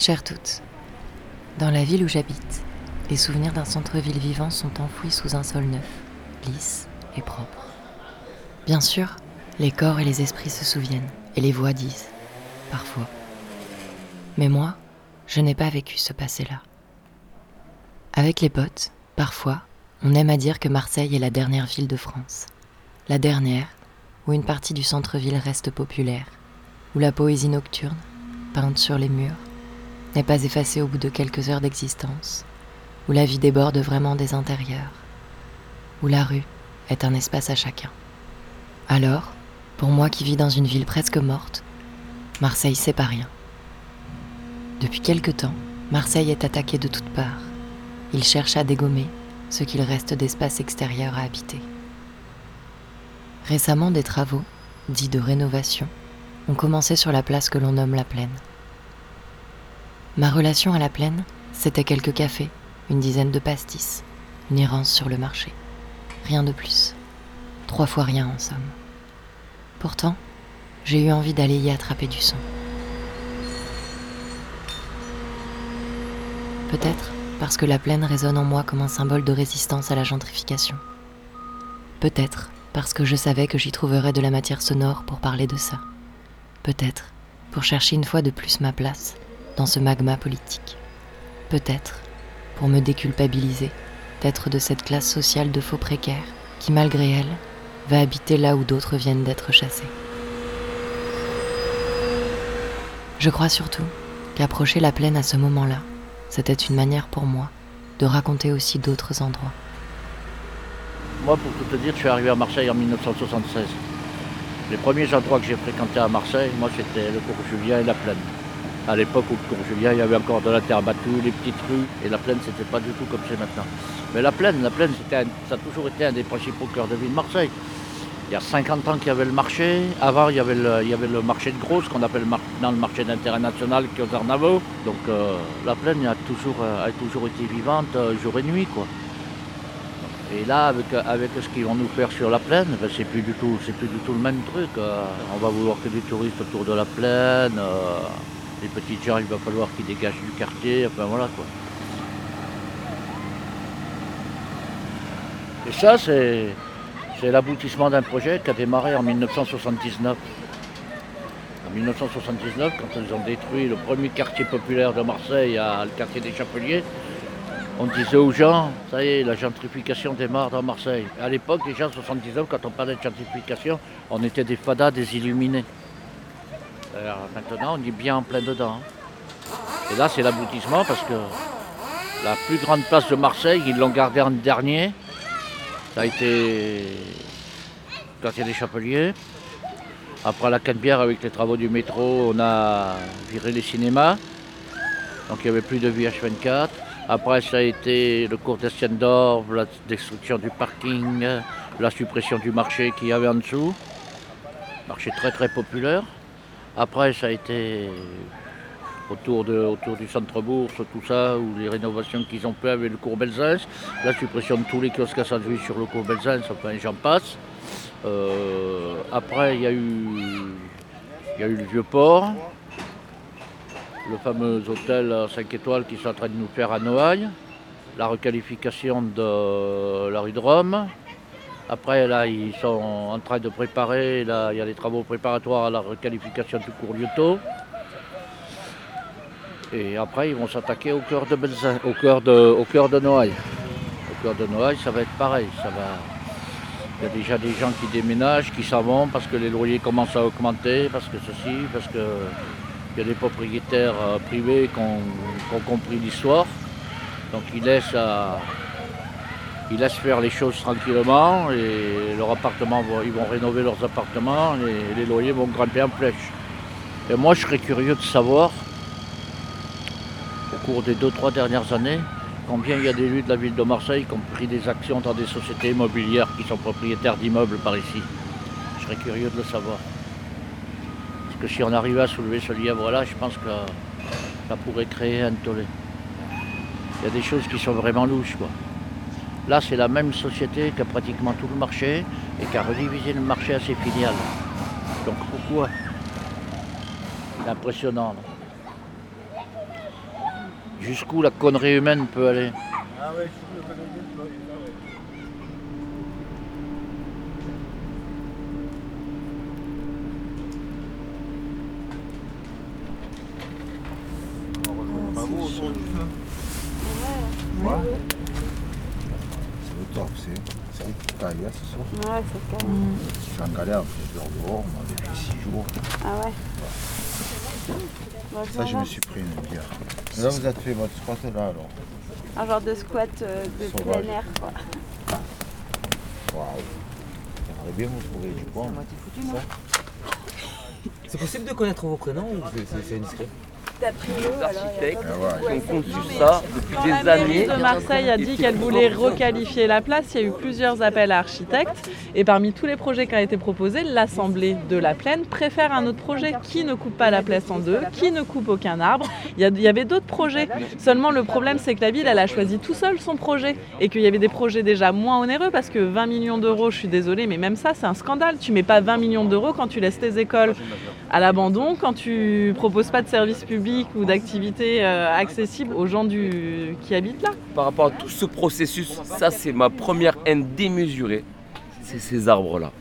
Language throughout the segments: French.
Chères toutes, dans la ville où j'habite, les souvenirs d'un centre-ville vivant sont enfouis sous un sol neuf, lisse et propre. Bien sûr, les corps et les esprits se souviennent, et les voix disent, parfois. Mais moi, je n'ai pas vécu ce passé-là. Avec les potes, parfois, on aime à dire que Marseille est la dernière ville de France. La dernière, où une partie du centre-ville reste populaire, où la poésie nocturne, peinte sur les murs, n'est pas effacée au bout de quelques heures d'existence, où la vie déborde vraiment des intérieurs, où la rue est un espace à chacun. Alors, pour moi qui vis dans une ville presque morte, Marseille c'est pas rien. Depuis quelque temps, Marseille est attaquée de toutes parts. Il cherche à dégommer ce qu'il reste d'espace extérieur à habiter. Récemment, des travaux, dits de rénovation, ont commencé sur la place que l'on nomme la Plaine. Ma relation à la Plaine, c'était quelques cafés, une dizaine de pastis, une errance sur le marché. Rien de plus. Trois fois rien en somme. Pourtant, j'ai eu envie d'aller y attraper du son. Peut-être parce que la plaine résonne en moi comme un symbole de résistance à la gentrification. Peut-être parce que je savais que j'y trouverais de la matière sonore pour parler de ça. Peut-être pour chercher une fois de plus ma place dans ce magma politique. Peut-être pour me déculpabiliser d'être de cette classe sociale de faux précaires qui, malgré elle, va habiter là où d'autres viennent d'être chassés. Je crois surtout qu'approcher la plaine à ce moment-là, c'était une manière pour moi de raconter aussi d'autres endroits. Moi, pour tout te dire, je suis arrivé à Marseille en 1976. Les premiers endroits que j'ai fréquentés à Marseille, moi, c'était le cours Julien et la plaine. À l'époque où le cours Julien, il y avait encore de la terre battue, les petites rues, et la plaine, c'était pas du tout comme c'est maintenant. Mais la plaine, la plaine, ça a toujours été un des principaux cœurs de ville de Marseille. Il y a 50 ans qu'il y avait le marché. Avant, il y avait le, marché de gros, qu'on appelle maintenant le marché d'intérêt national, qui est aux Arnavaux. Donc euh, la plaine a toujours, euh, a toujours été vivante euh, jour et nuit. Quoi. Et là, avec, ce qu'ils vont nous faire sur la plaine, ben, c'est plus du tout, plus du tout le même truc. on va vouloir que des touristes autour de la plaine. Les petites gens, il va falloir qu'ils dégagent du quartier. Enfin voilà quoi. Et ça, c'est c'est l'aboutissement d'un projet qui a démarré en 1979. En 1979, quand ils ont détruit le premier quartier populaire de Marseille, le quartier des Chapeliers, on disait aux gens, ça y est, la gentrification démarre dans Marseille. À l'époque, déjà en 79, quand on parlait de gentrification, on était des fadas, des illuminés. Maintenant, on est bien en plein dedans. Et là, c'est l'aboutissement parce que la plus grande place de Marseille, ils l'ont gardée en dernier. Ça a été le quartier des Chapeliers. Après la Canebière, avec les travaux du métro, on a viré les cinémas. Donc il n'y avait plus de VH24. Après, ça a été le cours d'Estienne d'Or, la destruction du parking, la suppression du marché qu'il y avait en dessous. Marché très très populaire. Après, ça a été autour, de, autour du centre-bourse, tout ça, ou les rénovations qu'ils ont fait avec le cours Belzins, la suppression de tous les kiosques à sandwich sur le cours Belzins, enfin j'en passe. Euh, après, il y, a eu, y a eu le vieux port, le fameux hôtel 5 étoiles qui sont en train de nous faire à Noailles, la requalification de la rue de Rome. Après, là, ils sont en train de préparer, là, il y a les travaux préparatoires à la requalification du cours Lyoto. Et après, ils vont s'attaquer au cœur de au cœur de, Noailles. Au cœur de Noailles, ça va être pareil. Ça va... Il y a déjà des gens qui déménagent, qui s'en vont parce que les loyers commencent à augmenter, parce que ceci, parce que il y a des propriétaires euh, privés qui ont, compris l'histoire. Donc ils laissent, ils laissent faire les choses tranquillement et ils vont rénover leurs appartements et les loyers vont grimper en flèche. Et moi je serais curieux de savoir au cours des deux, trois dernières années, combien il y a d'élus de la ville de Marseille qui ont pris des actions dans des sociétés immobilières qui sont propriétaires d'immeubles par ici. Je serais curieux de le savoir. Parce que si on arrivait à soulever ce lièvre-là, je pense que ça pourrait créer un tollé. Il y a des choses qui sont vraiment louches. Quoi. Là, c'est la même société qui a pratiquement tout le marché et qui a redivisé le marché à ses filiales. Donc pourquoi? C'est impressionnant. jusqu'où la connerie humaine peut aller? C'est le top, c'est c'est une taille, hein, ce soir. Ouais, c'est calme. Je suis en galère, je dehors dehors, moi, depuis 6 jours. Ah ouais. Bon, Ça, je me suis pris une bière. Là, vous êtes fait votre squat là, alors. Un genre de squat euh, de Sauvage. plein air, quoi. Waouh. J'aimerais bien vous trouver du point. C'est possible de connaître vos prénoms ou c'est indiscret? Architectes ont conçu ça depuis Quand des la années. de Marseille a dit qu'elle voulait requalifier la place, il y a eu plusieurs appels à architectes. Et parmi tous les projets qui ont été proposés, l'Assemblée de la Plaine préfère un autre projet qui ne coupe pas la place en deux, qui ne coupe aucun arbre? Il y, a- il y avait d'autres projets. Seulement, le problème, c'est que la ville, elle a choisi tout seul son projet. Et qu'il y avait des projets déjà moins onéreux parce que 20 millions d'euros, je suis désolée, mais même ça, c'est un scandale. Tu mets pas 20 millions d'euros quand tu laisses tes écoles à l'abandon, quand tu proposes pas de services publics ou d'activités euh, accessibles aux gens du... qui habitent là. Par rapport à tout ce processus, ça c'est ma première haine démesurée. C'est ces arbres-là.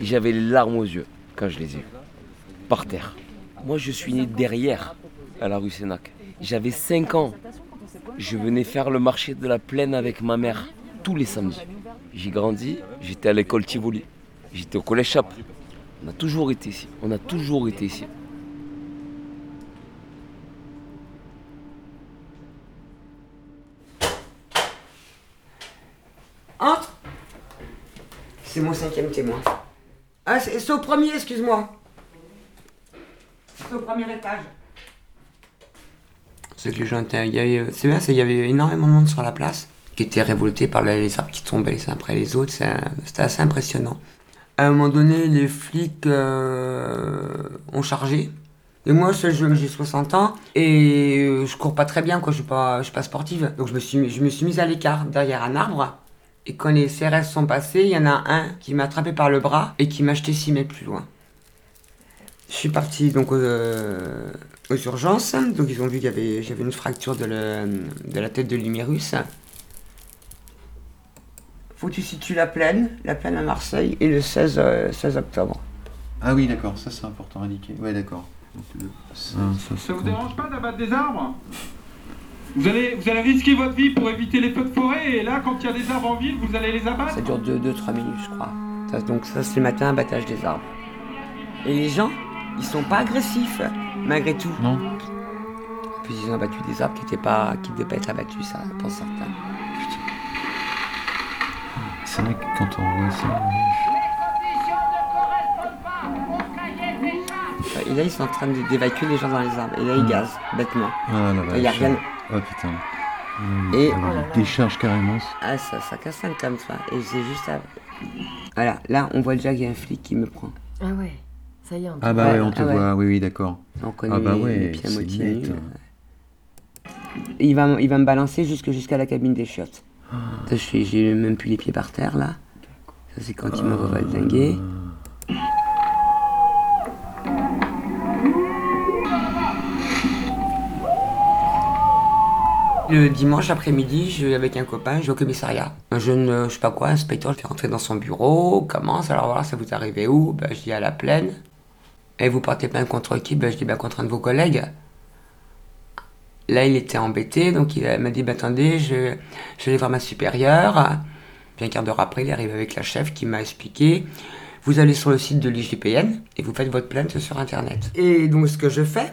J'avais les larmes aux yeux quand je les ai vus. Par terre. Moi je suis né derrière, à la rue Sénac. J'avais 5 ans. Je venais faire le marché de la plaine avec ma mère tous les samedis. J'ai grandi, j'étais à l'école Tivoli. J'étais au collège Chap. On a toujours été ici. On a toujours été ici. Entre C'est mon cinquième témoin. Ah, c'est au premier, excuse-moi. C'est au premier étage. Ce que C'est bien, c'est- il y avait énormément de monde sur la place qui était révolté par les arbres qui tombaient les uns après les autres. C'était assez impressionnant. À un moment donné, les flics euh, ont chargé. Et moi, j'ai 60 ans et euh, je cours pas très bien, quoi. Je suis pas, je suis pas sportive. Donc je me suis, mis- je me suis mise à l'écart derrière un arbre. Et quand les CRS sont passés, il y en a un qui m'a attrapé par le bras et qui m'a jeté 6 mètres plus loin. Je suis parti donc euh, aux urgences. Donc ils ont vu qu'il y avait, j'avais une fracture de, le- de la tête de l'humérus. Faut que tu situes la plaine, la plaine à Marseille, et le 16, euh, 16 octobre. Ah oui, d'accord, ça c'est important à indiquer. Ouais, d'accord. Ça vous dérange pas d'abattre des arbres? Vous allez, vous allez risquer votre vie pour éviter les feux de forêt et là, quand il y a des arbres en ville, vous allez les abattre Ça dure 2-3 minutes, je crois. Ça, donc ça, c'est le matin, abattage des arbres. Et les gens, ils sont pas agressifs, malgré tout. Non. Puis ils ont abattu des arbres qui n'étaient pas, qui devaient pas être abattus, ça, pour certains. C'est vrai que quand on voit ça. Et là, ils sont en train d'évacuer les gens dans les arbres. Et là, ils Hmm. gazent, bêtement. Ah la Et il y a rien. Oh putain. Et- Et il décharge carrément. Ah, ça, ça casse un comme ça. Et c'est juste à... Voilà, là, on voit déjà qu'il y a un flic qui me prend. Ah ouais, ça y est, on Ah bah ouais, on Ah te ouais. voit, oui, oui, d'accord. On connaît Ah bah les- ouais, les pieds à moitié nus. Il va, il va me balancer jusque jusqu'à la cabine des chiottes. Ah. Ça, je suis- J'ai même plus les pieds par terre, là. Ça, c'est quand il me revoit dinguer. Le dimanche après-midi, je vais avec un copain, je vais au commissariat. Un jeune, euh, je sais pas quoi, inspecteur, je fais rentrer dans son bureau, commence, alors voilà, ça vous arrivez où? Ben, Je dis à la plaine. Et vous portez plainte contre qui? Ben, Je dis ben, contre un de vos collègues. Là, il était embêté, donc il m'a dit ben, attendez, je, je vais aller voir ma supérieure. Puis un quart d'heure après, il arrive avec la chef qui m'a expliqué vous allez sur le site de l'IGPN et vous faites votre plainte sur Internet. Et donc, ce que je fais,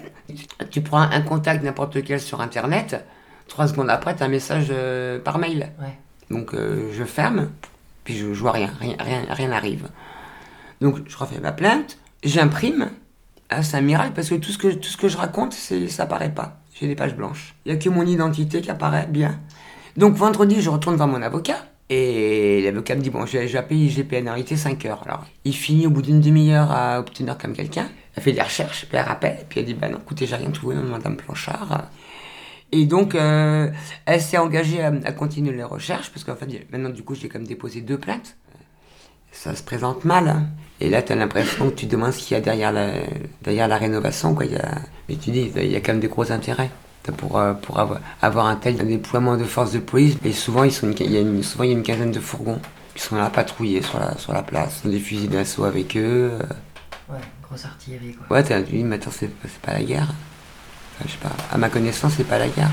tu prends un contact n'importe lequel sur Internet, trois secondes après, tu as un message euh, par mail. Ouais. Donc, euh, je ferme, puis je, je vois rien, rien, rien, rien n'arrive. Donc, je refais ma plainte, j'imprime. Ah, c'est un miracle parce que tout ce que, tout ce que je raconte, c'est, ça apparaît pas. J'ai des pages blanches. Il n'y a que mon identité qui apparaît bien. Donc, vendredi, je retourne voir mon avocat. Et l'avocat me dit, bon, appeler IGPN, il était 5 heures. Alors, il finit au bout d'une demi-heure à obtenir comme quelqu'un. Elle fait des recherches, puis elle rappelle, puis elle dit, bah non, écoutez, j'ai rien trouvé, madame Planchard. Et donc, euh, elle s'est engagée à, à continuer les recherches, parce qu'en fait, maintenant, du coup, j'ai quand même déposé deux plaintes. ça se présente mal. hein. Et là, tu as l'impression que tu demandes ce qu'il y a derrière la, derrière la rénovation. Quoi. Il y a, mais tu dis, il y a quand même des gros intérêts pour, euh, pour avoir, avoir un tel déploiement de forces de police. Et souvent, ils sont une- il y a une, souvent, il y a une quinzaine de fourgons qui sont là patrouillés sur la, sur la place. Ils ont des fusils d'assaut avec eux. euh. Ouais, grosse artillerie quoi. Ouais, t'as dit, mais attends, c'est pas la guerre. Enfin, je sais pas. À ma connaissance, c'est pas la est là.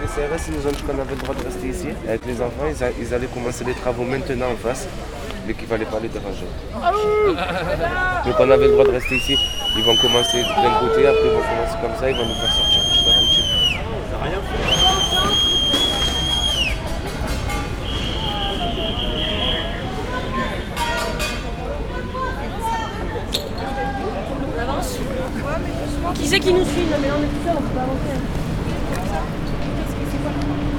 Les CRS, ils nous ont dit qu'on avait le droit de rester ici. Avec les enfants, ils allaient commencer les travaux maintenant en face, mais qu'il fallait pas les déranger. Donc on avait le droit de rester ici. Ils vont commencer d'un côté, après ils vont commencer comme ça, ils vont nous faire sortir petit à avance Qui c'est qui nous suit? Mais on est tout seul, on peut pas avancer.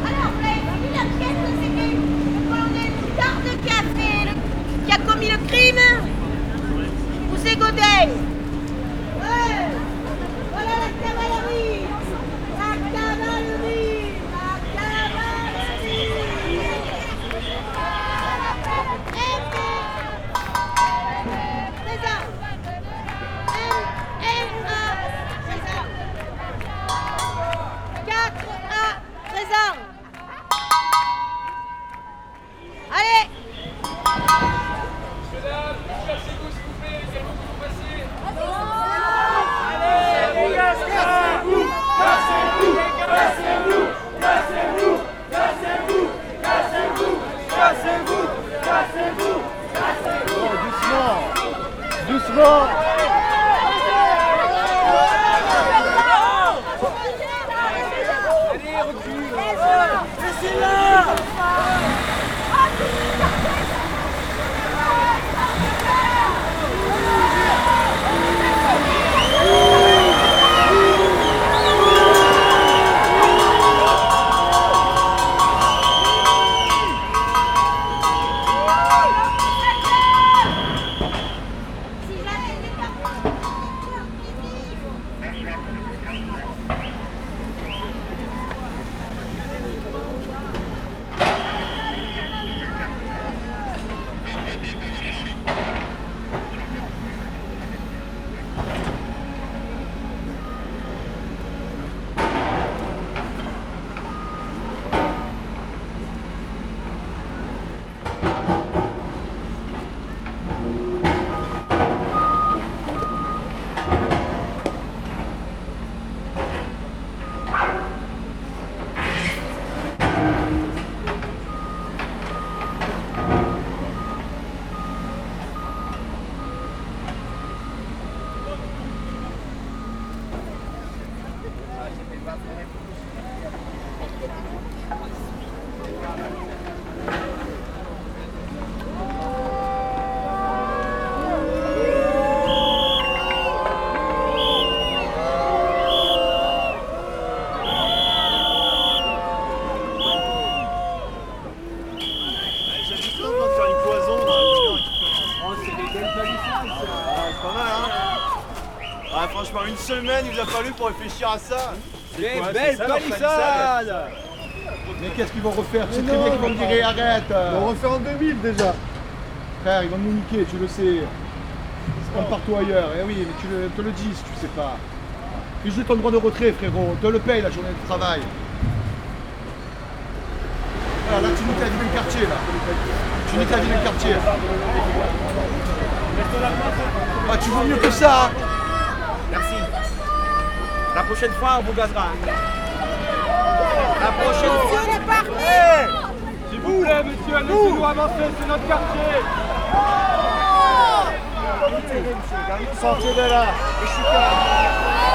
Alors, vous avez vu la pièce de c'était le colonel Garde qui a fait le- qui a commis le crime. Ou c'est Godet semaine, il nous a fallu pour réfléchir à ça. Quoi, belles c'est ça, palissades Mais qu'est-ce qu'ils vont refaire Tu sais très bien qu'ils vont me dire arrête Ils vont refaire en 2000 déjà Frère, ils vont nous niquer, tu le sais. C'est comme partout ailleurs. Eh oui, mais tu le, te le dis si tu sais pas. Puis juste ton droit de retrait, frérot. On te le paye la journée de travail. Ah, là, tu niques la vie d'un quartier, là. Tu niques la vie d'un quartier. Ah, tu vaux mieux que ça. hein. Prochaine fois, on vous gazera. La prochaine fois. Parti S'il vous plaît, monsieur, laissez-nous avancer, c'est notre quartier. Sortez de là. Je suis calme.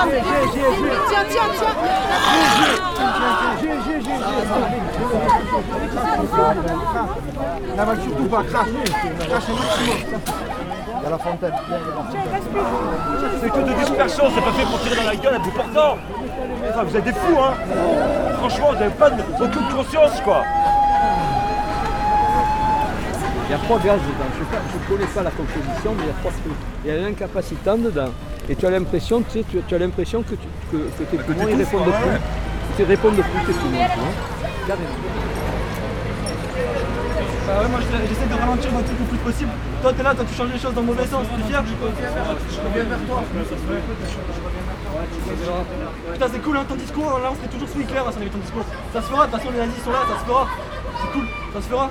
Tiens, tiens, tiens j'ai. N'avale surtout pas, maximum. Il y a la fontaine. C'est que de dispersion, c'est pas fait pour tirer dans la gueule à bout portant. Enfin, vous êtes des fous, hein Franchement, vous n'avez pas de, aucune conscience, quoi. Il y a trois gaz dedans. Je ne connais pas la composition, mais il y a trois trucs. Il y a l'incapacitant dedans. Et tu as l'impression, tu sais, tu, tu as l'impression que, tu, que, que tes poumons ils répondent plus. ouais. Ils répondent plus tes poumons, tu vois. Carrément. Bah ouais, moi je- j'essaie de ralentir mon truc le plus possible. Toi t'es là, toi tu changes les choses dans le mauvais sens, t'es fier Je reviens vers toi. Putain c'est cool hein, ton discours, là on serait toujours sous Hitler hein, si on avait ton discours. Ça se fera, de toute façon les nazis sont là, ça se fera. C'est cool, ça se fera.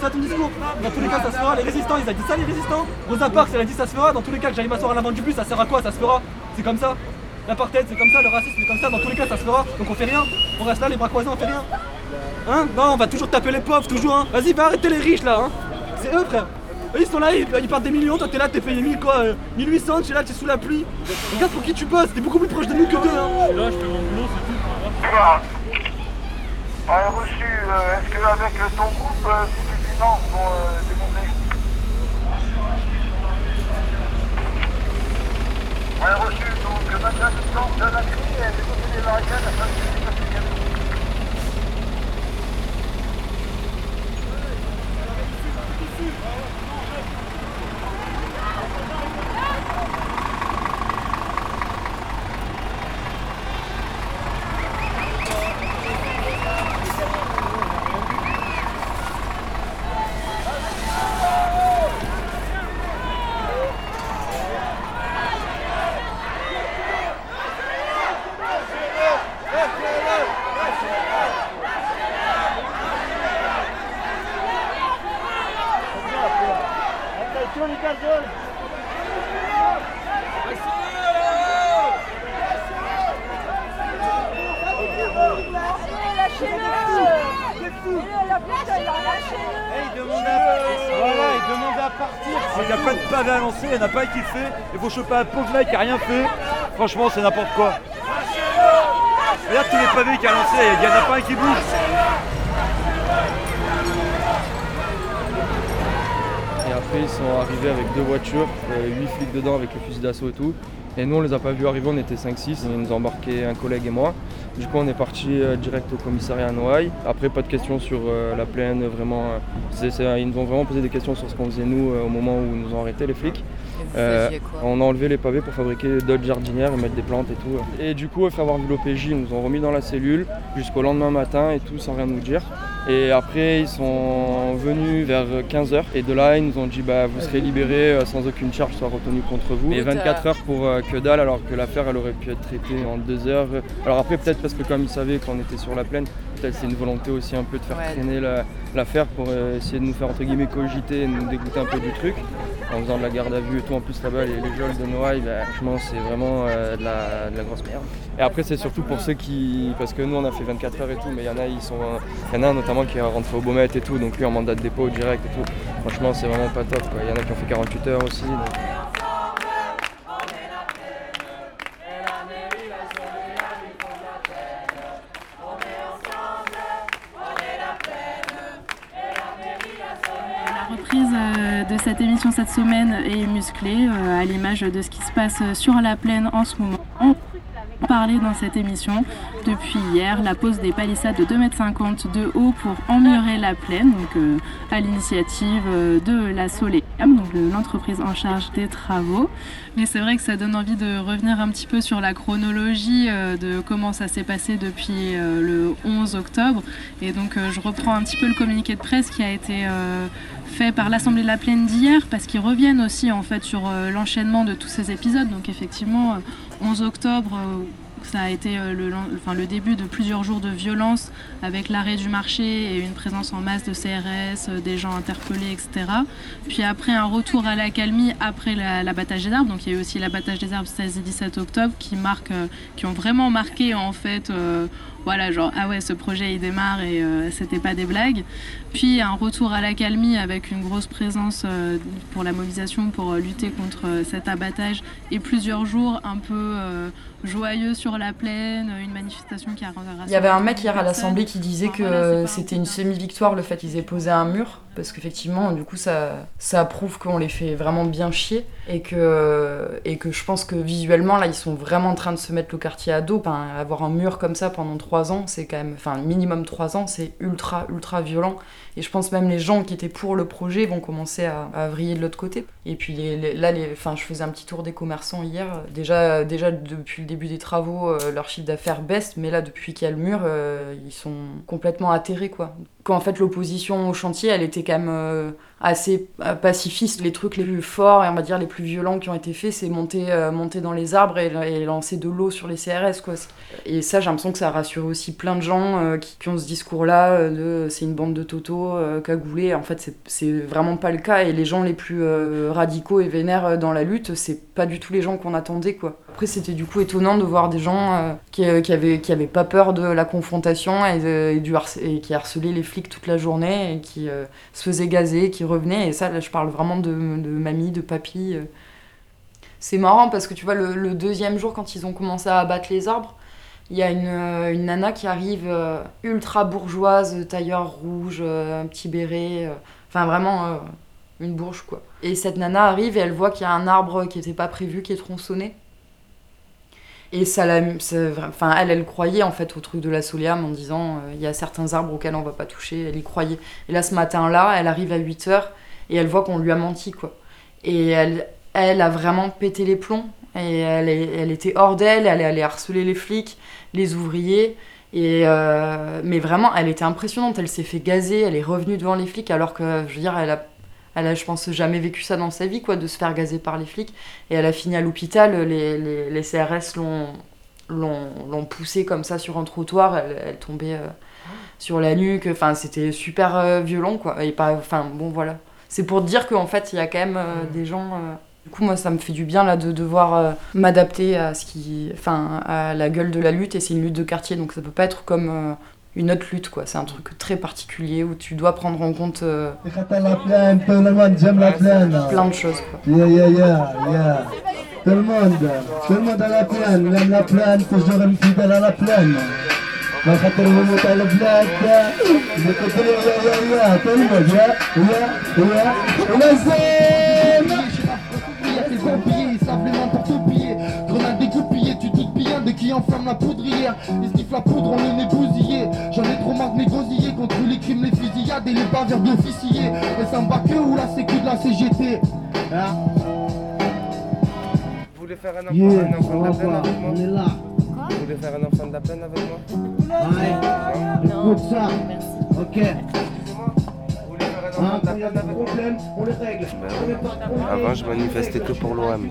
Ça ton discours Dans tous les cas ça se fera, les résistants, ils ont dit ça les résistants Rosa Parks elle a dit ça se fera, dans tous les cas que j'aille m'asseoir à l'avant du bus, ça sert à quoi? Ça se fera C'est comme ça L'apartheid c'est comme ça, le racisme c'est comme ça, dans tous les cas ça se fera. Donc on fait rien, on reste là les bras croisés, on fait rien. Hein? Non, on va toujours taper les pauvres, toujours, hein. Vas-y, va arrêter les riches, là, hein. C'est eux, frère. Eux, ils sont là, ils, ils partent des millions, toi t'es là, t'es payé 1000 quoi, euh, 1800, tu es là, t'es sous la pluie. Regarde pour qui tu bosses, t'es beaucoup plus proche de nous que d'eux, hein. Là, je fais mon boulot, c'est tout. Reçu, euh, est-ce qu'avec ton groupe, euh, suffisant pour euh, démonter Ouais, reçu, donc 25 distance de la des côtés des barricades de se déplacer. Attention les gazons Voilà, il demande à partir. Il n'y a pas de pavé à lancer, il n'y en a pas un qui. Il faut choper un pauvre mec qui n'a rien fait. Franchement, c'est n'importe quoi. Regarde tous les pavés qu'il a lancés, il n'y en a pas un qui bouge. Et après, ils sont arrivés avec deux voitures, 8 flics dedans avec le fusil d'assaut et tout. Et nous, on les a pas vus arriver, on était 5-6. Ils nous ont embarqué un collègue et moi. Du coup, on est parti euh, direct au commissariat à Noailles. Après, pas de questions sur euh, la plaine, vraiment. euh, ils nous ont vraiment posé des questions sur ce qu'on faisait nous euh, au moment où ils nous ont arrêtés, les flics. Euh, on a enlevé les pavés pour fabriquer d'autres jardinières et mettre des plantes et tout. Et du coup, après avoir vu l'OPJ, ils nous ont remis dans la cellule jusqu'au lendemain matin et tout sans rien nous dire. Et après, ils sont venus vers 15h et de là, ils nous ont dit bah, vous serez libérés euh, sans aucune charge soit retenue contre vous. Et 24 heures pour euh, que dalle, alors que l'affaire elle aurait pu être traitée en deux heures. Alors après, peut-être parce que comme ils savaient qu'on était sur la plaine, peut-être c'est une volonté aussi un peu de faire Ouais. traîner la- l'affaire pour euh, essayer de nous faire entre guillemets cogiter et de nous dégoûter un peu du truc en faisant de la garde à vue et tout. En plus là-bas, les, les geôles de Noailles, bah, franchement, c'est vraiment euh, de, la, de la grosse merde. Et après, c'est surtout pour ceux qui. Parce que nous, on a fait 24 heures et tout, mais il y en a, ils sont. euh, Il y en a un notamment qui est rentré au Baumet et tout, donc lui en mandat de dépôt direct et tout. Franchement, c'est vraiment pas top. quoi. Il y en a qui ont fait 48 heures aussi. donc- cette émission cette semaine est musclée, euh, à l'image de ce qui se passe sur la plaine en ce moment. On parlait dans cette émission depuis hier la pose des palissades de 2,50 m de haut pour améliorer la plaine, donc euh, à l'initiative euh, de la Soleil, donc l'entreprise en charge des travaux. Mais c'est vrai que ça donne envie de revenir un petit peu sur la chronologie de comment ça s'est passé depuis le 11 octobre. Et donc je reprends un petit peu le communiqué de presse qui a été fait par l'Assemblée de la Plaine d'hier, parce qu'ils reviennent aussi en fait sur euh, l'enchaînement de tous ces épisodes. Donc effectivement, euh, 11 octobre. euh, ça a été euh, le, enfin, le début de plusieurs jours de violence avec l'arrêt du marché et une présence en masse de CRS, euh, des gens interpellés, etc. Puis après un retour à la calmie après la- l'abattage des arbres. Donc il y a eu aussi l'abattage des arbres 16 et 17 octobre qui, marquent, euh, qui ont vraiment marqué en fait euh, voilà, genre ah ouais, ce projet il démarre et euh, c'était pas des blagues. Puis un retour à la calmie avec une grosse présence euh, pour la mobilisation pour euh, lutter contre euh, cet abattage et plusieurs jours un peu joyeux sur la plaine, une manifestation qui a Il y avait un mec hier à l'Assemblée qui disait Enfin, que voilà, c'était une semi-victoire le fait qu'ils aient posé un mur, parce qu'effectivement, du coup, ça, ça prouve qu'on les fait vraiment bien chier, et que, et que je pense que visuellement, là, ils sont vraiment en train de se mettre le quartier à dos. Enfin, avoir un mur comme ça pendant trois ans, c'est quand même, enfin, minimum trois ans, c'est ultra, ultra violent. Et je pense même les gens qui étaient pour le projet vont commencer à, vriller de l'autre côté. Et puis là, les, enfin, je faisais un petit tour des commerçants hier. Déjà, déjà depuis le début des travaux, euh, leur chiffre d'affaires baisse, mais là, depuis qu'il y a le mur, euh, ils sont complètement atterrés, quoi. Quand en fait l'opposition au chantier, elle était quand même euh, assez euh, pacifiste. Les trucs les plus forts et on va dire les plus violents qui ont été faits, c'est monter, euh, monter dans les arbres et, lancer de l'eau sur les CRS, quoi. Et ça, j'ai l'impression que ça a rassuré aussi plein de gens qui, ont ce discours-là de c'est une bande de Toto euh, cagoulés. En fait, c'est- vraiment pas le cas. Et les gens les plus radicaux et vénères dans la lutte, c'est pas du tout les gens qu'on attendait, quoi. Après, c'était du coup étonnant de voir des gens qui, qui, avaient, qui avaient pas peur de la confrontation et, et qui harcelaient les flics toute la journée et qui euh, se faisaient gazer, qui revenaient. Et ça, là, je parle vraiment de, mamie, de papy. euh. C'est marrant parce que tu vois, le, deuxième jour, quand ils ont commencé à abattre les arbres, il y a une, euh, une nana qui arrive ultra bourgeoise, tailleur rouge, un petit béret, enfin vraiment une bourge quoi. Et cette nana arrive et elle voit qu'il y a un arbre qui n'était pas prévu, qui est tronçonné. Et ça enfin elle, elle croyait en fait au truc de la soléam en disant euh, il y a certains arbres auxquels on va pas toucher, elle y croyait. Et là ce matin-là, elle arrive à 8h et elle voit qu'on lui a menti quoi. Et elle, elle a vraiment pété les plombs. Et elle, elle était hors d'elle, elle allée harceler les flics, les ouvriers. Et euh, mais vraiment, elle était impressionnante. Elle s'est fait gazer, elle est revenue devant les flics, alors que, je veux dire, elle a, elle a, je pense, jamais vécu ça dans sa vie, quoi, de se faire gazer par les flics. Et elle a fini à l'hôpital. Les, les, les CRS l'ont, poussée comme ça sur un trottoir. Elle, elle tombait euh, sur la nuque. Enfin, c'était super euh, violent, quoi. Et pas, enfin, bon, voilà. C'est pour dire qu'en fait, il y a quand même euh, des gens. du coup, moi, ça me fait du bien là de devoir m'adapter à ce qui, enfin, à la gueule de la lutte. Et c'est une lutte de quartier, donc ça peut pas être comme une autre lutte, quoi. C'est un truc très particulier où tu dois prendre en compte euh, la plaine, tout le monde j'aime la plaine. plein de choses, quoi. Yeah, yeah, yeah, yeah. Tout le monde, tout le monde à la plaine, on aime la plaine, toujours une fidèle à la plaine. ما خاطر هموت على البلاد نقول يا يا يا tout le monde, yeah, yeah, Qui enflamme la poudrière. Ils sniffent la poudre, on le nez bousillé J'en ai trop marre de négocier contre les crimes, les fusillades et les bavures d'officiers. Et ça me bat que ou la sécu de la CGT hein Vous voulez faire un enfant, Yeah, un enfant de la voir, avec moi on est là. Vous voulez faire un enfant de la plaine avec moi Ouais, écoute ça. Ok. Hein, quand il y a des problèmes, on les règle. Trompé. Avant, je manifestais que pour l'OM.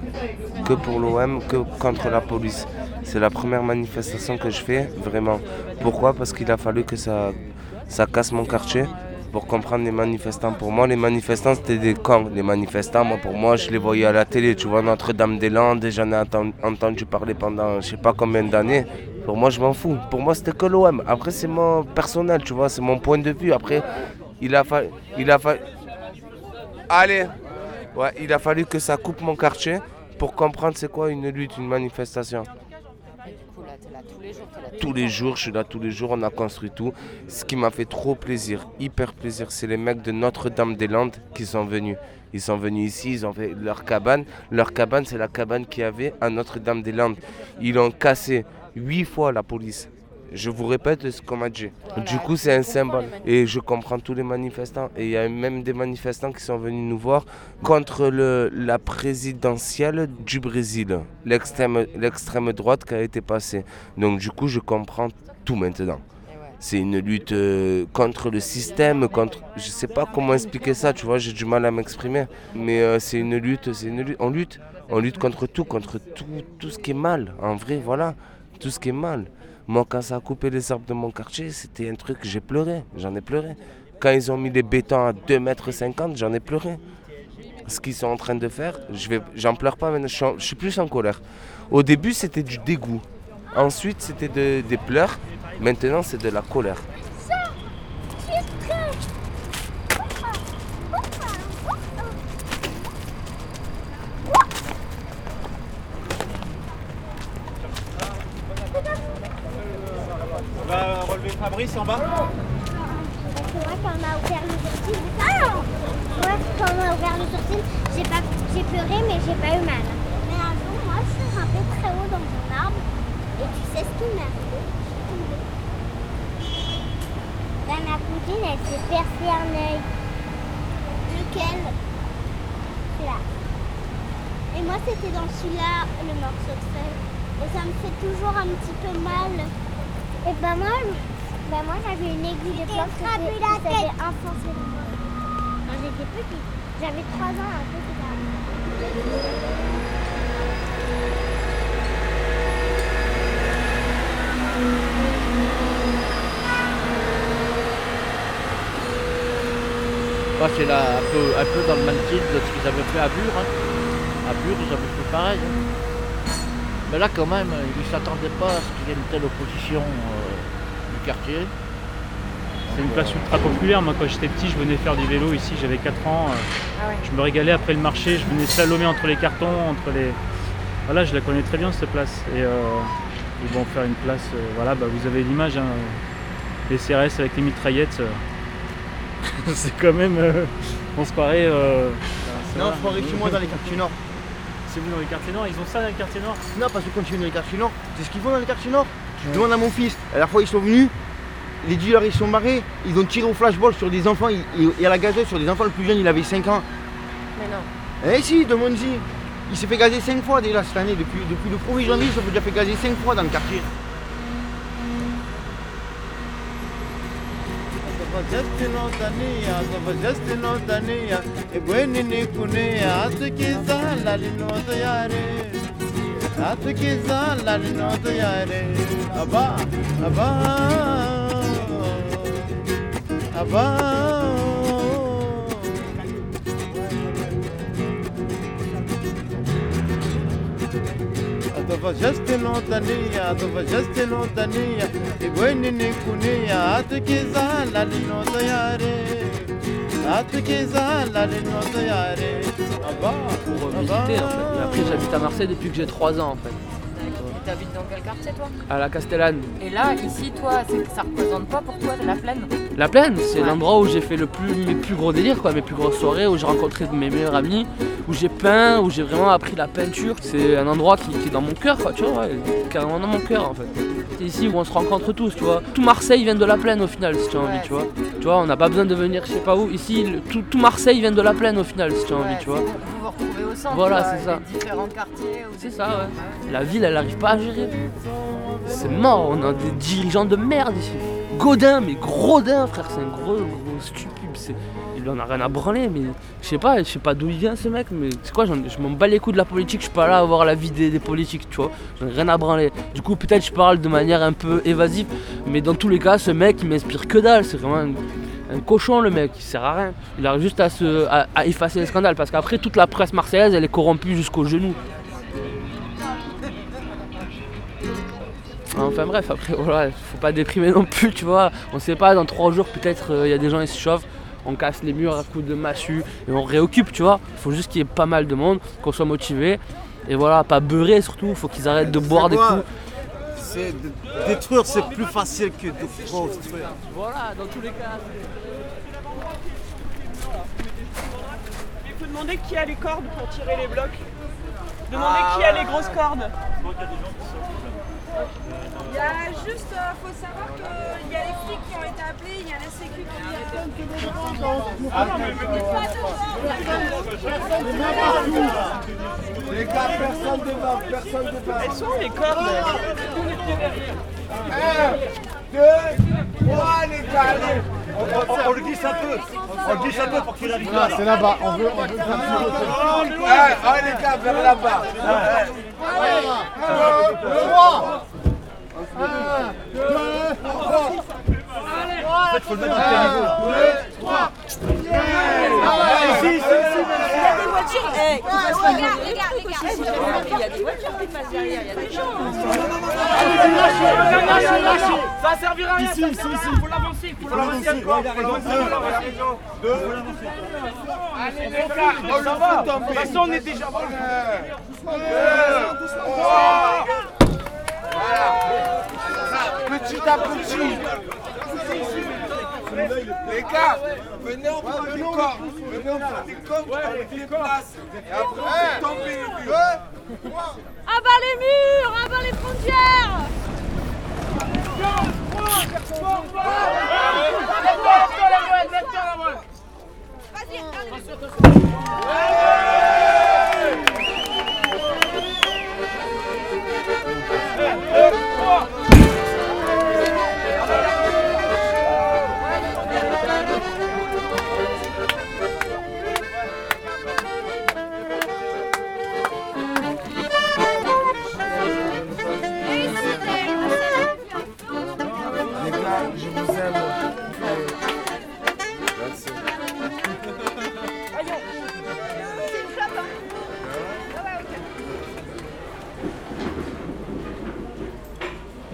Que pour l'OM, que contre la police. C'est la première manifestation que je fais, vraiment. Pourquoi? Parce qu'il a fallu que ça, ça casse mon quartier pour comprendre les manifestants. Pour moi, les manifestants, c'était des camps. Les manifestants, moi, pour moi, je les voyais à la télé. Tu vois, Notre-Dame-des-Landes, j'en ai entendu parler pendant je sais pas combien d'années. Pour moi, je m'en fous. Pour moi, c'était que l'OM. Après, c'est mon personnel, tu vois, c'est mon point de vue. Après, il a fallu... Il a. Allez Ouais, il a fallu que ça coupe mon quartier pour comprendre c'est quoi une lutte, une manifestation. Tous les jours, je suis là tous les jours, on a construit tout. Ce qui m'a fait trop plaisir, hyper plaisir, c'est les mecs de Notre-Dame-des-Landes qui sont venus. Ils sont venus ici, ils ont fait leur cabane. Leur cabane, c'est la cabane qu'il y avait à Notre-Dame-des-Landes. Ils ont cassé huit fois la police. Je vous répète ce qu'on m'a dit. Du coup, c'est un symbole. Et je comprends tous les manifestants. Et il y a même des manifestants qui sont venus nous voir contre le, la présidentielle du Brésil, l'extrême droite qui a été passée. Donc, du coup, je comprends tout maintenant. C'est une lutte euh, contre le système, contre. Je sais pas comment expliquer ça, tu vois, j'ai du mal à m'exprimer. Mais euh, c'est une lutte, c'est une lutte. On lutte. On lutte contre tout, contre tout, tout ce qui est mal. En vrai, voilà. Tout ce qui est mal. Moi, quand ça a coupé les arbres de mon quartier, c'était un truc, j'ai pleuré. J'en ai pleuré. Quand ils ont mis les bétons à 2,50 mètres, j'en ai pleuré. Ce qu'ils sont en train de faire, j'en pleure pas maintenant, je suis, plus en colère. Au début, c'était du dégoût. Ensuite, c'était de- des pleurs. Maintenant, c'est de la colère. On va relever Fabrice en bas. Moi, quand on m'a ouvert le sourcil, moi, quand on m'a ouvert le j'ai pas, pleuré, mais j'ai pas eu mal. Mais un jour, moi, je suis grimpée très haut dans mon arbre, et tu sais ce qui m'est arrivé Je suis tombée. Ben, ma cousine, elle s'est percé un œil. Lequel? Celui-là. Et moi, c'était dans celui-là, le morceau de feuille. Et ça me fait toujours un petit peu mal. Et ben moi, ben moi j'avais une aiguille de plomb qui s'avait enfoncé dans moi. Quand j'étais petite, j'avais 3 ans un peu plus tard. Moi, c'est là un peu, un peu dans le même style de ce qu'ils avaient fait à Bure. hein. À Bure, ils avaient fait pareil. hein. Mais là, quand même, ils ne s'attendaient pas à ce qu'il y ait une telle opposition euh, du quartier. C'est une place ultra populaire. Moi, quand j'étais petit, je venais faire du vélo ici. J'avais 4 ans. euh, Ah ouais. Je me régalais après le marché. Je venais slalomer entre les cartons, entre les. Voilà, je la connais très bien cette place. Et euh, ils vont faire une place. euh, voilà, bah, vous avez l'image. hein, les CRS avec les mitraillettes. euh, c'est quand même. euh, on se euh, c'est Non, vrai. je croirais que chez moi dans les quartiers nord. C'est vous dans les quartiers nord? Ils ont ça dans les quartiers nord? Non, parce que quand tu viens dans les quartiers nord, c'est ce qu'ils font dans les quartiers nord. Je demande à mon fils, la dernière fois ils sont venus, les dealers ils sont barrés, ils ont tiré au flashball sur des enfants, et à la gazeuse sur des enfants, le plus jeune il avait 5 ans. Mais non. Eh si, demande-y. Il s'est fait gazer 5 fois déjà cette année, depuis, depuis le 1er janvier, il s'est déjà fait gazer 5 fois dans le quartier. Justinotania, Sova Justinotania, e buoni ne kunea, atu kiza la linoto yare, atu kiza la linoto yare, aba, Pour visiter en fait. Et après, j'habite à Marseille depuis que j'ai 3 ans en fait. T'habites dans quel quartier toi À la Castellane. Et là, ici, toi, ça représente quoi pour toi la plaine La plaine, c'est Ouais. l'endroit où j'ai fait le plus, mes plus gros délires, quoi, mes plus grosses soirées, où j'ai rencontré mes meilleurs amis, où j'ai peint, où j'ai vraiment appris la peinture. C'est un endroit qui, qui est dans mon cœur, quoi, tu vois, ouais, carrément dans mon cœur en fait. C'est ici où on se rencontre tous, tu vois. Tout Marseille vient de la plaine au final, si tu as envie, tu vois. Tu vois, on n'a pas besoin de venir je sais pas où. Ici, le- tout, tout Marseille vient de la plaine au final, si tu as envie, tu vois. Vous vous retrouvez au centre Voilà, c'est ça. les différents quartiers. C'est ça, ouais. La ville, elle arrive pas à gérer. C'est mort, on a des dirigeants de merde ici. Godin, mais Grodin, frère, c'est un gros, gros stupide. Il en a rien à branler, mais je sais pas, je sais pas d'où il vient ce mec, mais c'est quoi, je m'en bats les coups de la politique, je suis pas là à voir la vie des, politiques, tu vois. J'en ai rien à branler. Du coup, peut-être je parle de manière un peu évasive, mais dans tous les cas, ce mec, il m'inspire que dalle, c'est vraiment un, cochon le mec, il sert à rien. Il arrive juste à, effacer les scandales, parce qu'après, toute la presse marseillaise, elle est corrompue jusqu'au genou. Enfin bref, après voilà, faut pas déprimer non plus, tu vois. On sait pas, dans trois jours peut-être il y a des gens qui se chauffent, on casse les murs à coups de massue et on réoccupe, tu vois. Il faut juste qu'il y ait pas mal de monde, qu'on soit motivé. Et voilà, pas beurrer surtout, faut qu'ils arrêtent de boire des coups. C'est de détruire, c'est plus facile que de construire. Voilà, dans tous les cas. Il faut demander qui a les cordes pour tirer les blocs. Demandez Ah, qui a les grosses cordes. Il y a juste, euh, faut savoir qu'il y a les flics qui ont été appelés, il y a la sécu Les gars, personne devant, personne devant. Elles sont où les cordes Un, deux, trois, les gars, allez. On, on- on le glisse un peu, on le glisse un peu pour qu'il arrive là. c'est là-bas, on veut, on veut faire les gars, vers là-bas. Un, deux, trois. Un, deux, trois. En fait, faut le mettre à quel niveau Un, deux. Allez le va. De toute façon, on bon. Trois. Petit à petit. Les gars, venez au bout du corps. Venez au bout du corps, déplace. Et après, tomber les murs. À bas les murs, à bas les frontières Les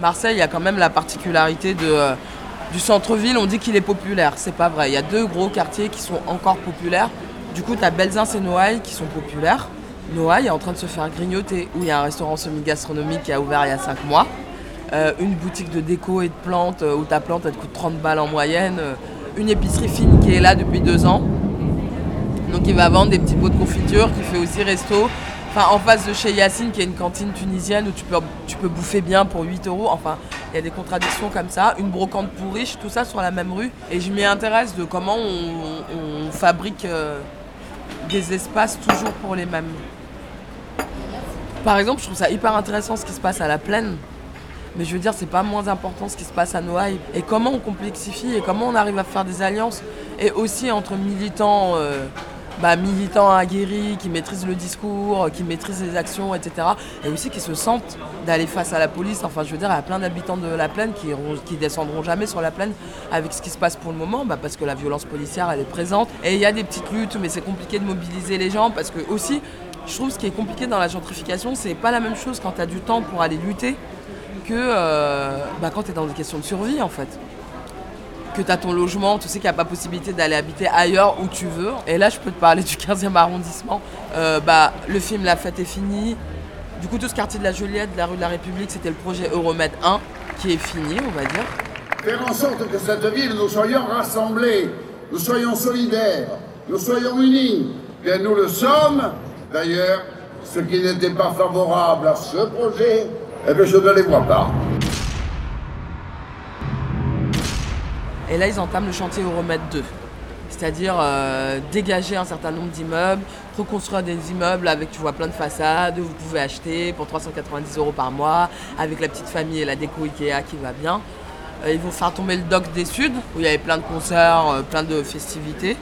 Marseille a quand même la particularité de, euh, du centre-ville, on dit qu'il est populaire. C'est pas vrai. Il y a deux gros quartiers qui sont encore populaires. Du coup, tu as Belzins et Noailles qui sont populaires. Noailles est en train de se faire grignoter, où il y a un restaurant semi-gastronomique qui a ouvert il y a 5 mois. Euh, une boutique de déco et de plantes euh, où ta plante elle te coûte 30 balles en moyenne. Une épicerie fine qui est là depuis deux ans. Donc il va vendre des petits pots de confiture, qui fait aussi resto. Enfin, en face de chez Yacine, qui est une cantine tunisienne où tu peux, bouffer bien pour 8 euros. Enfin, il y a des contradictions comme ça. Une brocante pour riches, tout ça sur la même rue. Et je m'y intéresse de comment on, on fabrique euh, des espaces toujours pour les mêmes. Par exemple, je trouve ça hyper intéressant ce qui se passe à la plaine. Mais je veux dire, c'est pas moins important ce qui se passe à Noailles. Et comment on complexifie et comment on arrive à faire des alliances. Et aussi entre militants, euh, bah, militants aguerris qui maîtrisent le discours, qui maîtrisent les actions, etc. Et aussi qui se sentent d'aller face à la police. Enfin, je veux dire, il y a plein d'habitants de la plaine qui, qui descendront jamais sur la plaine avec ce qui se passe pour le moment, bah, parce que la violence policière, elle est présente. Et il y a des petites luttes, mais c'est compliqué de mobiliser les gens parce que aussi, je trouve ce qui est compliqué dans la gentrification, c'est pas la même chose quand tu as du temps pour aller lutter que euh, bah, quand tu es dans des questions de survie en fait. Que tu as ton logement, tu sais qu'il n'y a pas possibilité d'aller habiter ailleurs où tu veux. Et là, je peux te parler du 15e arrondissement. Euh, bah, le film La fête est finie. Du coup, tout ce quartier de la Joliette, de la rue de la République, c'était le projet Euromed 1 qui est fini, on va dire. Faire en sorte que cette ville, nous soyons rassemblés, nous soyons solidaires, nous soyons unis. Bien, nous le sommes. D'ailleurs, ceux qui n'étaient pas favorables à ce projet, eh bien, je ne les vois pas. Et là, ils entament le chantier Euromètre 2. C'est-à-dire euh, dégager un certain nombre d'immeubles, reconstruire des immeubles avec, tu vois, plein de façades, vous pouvez acheter pour 390 euros par mois, avec la petite famille et la déco Ikea qui va bien. Euh, ils vont faire tomber le dock des Suds, où il y avait plein de concerts, euh, plein de festivités.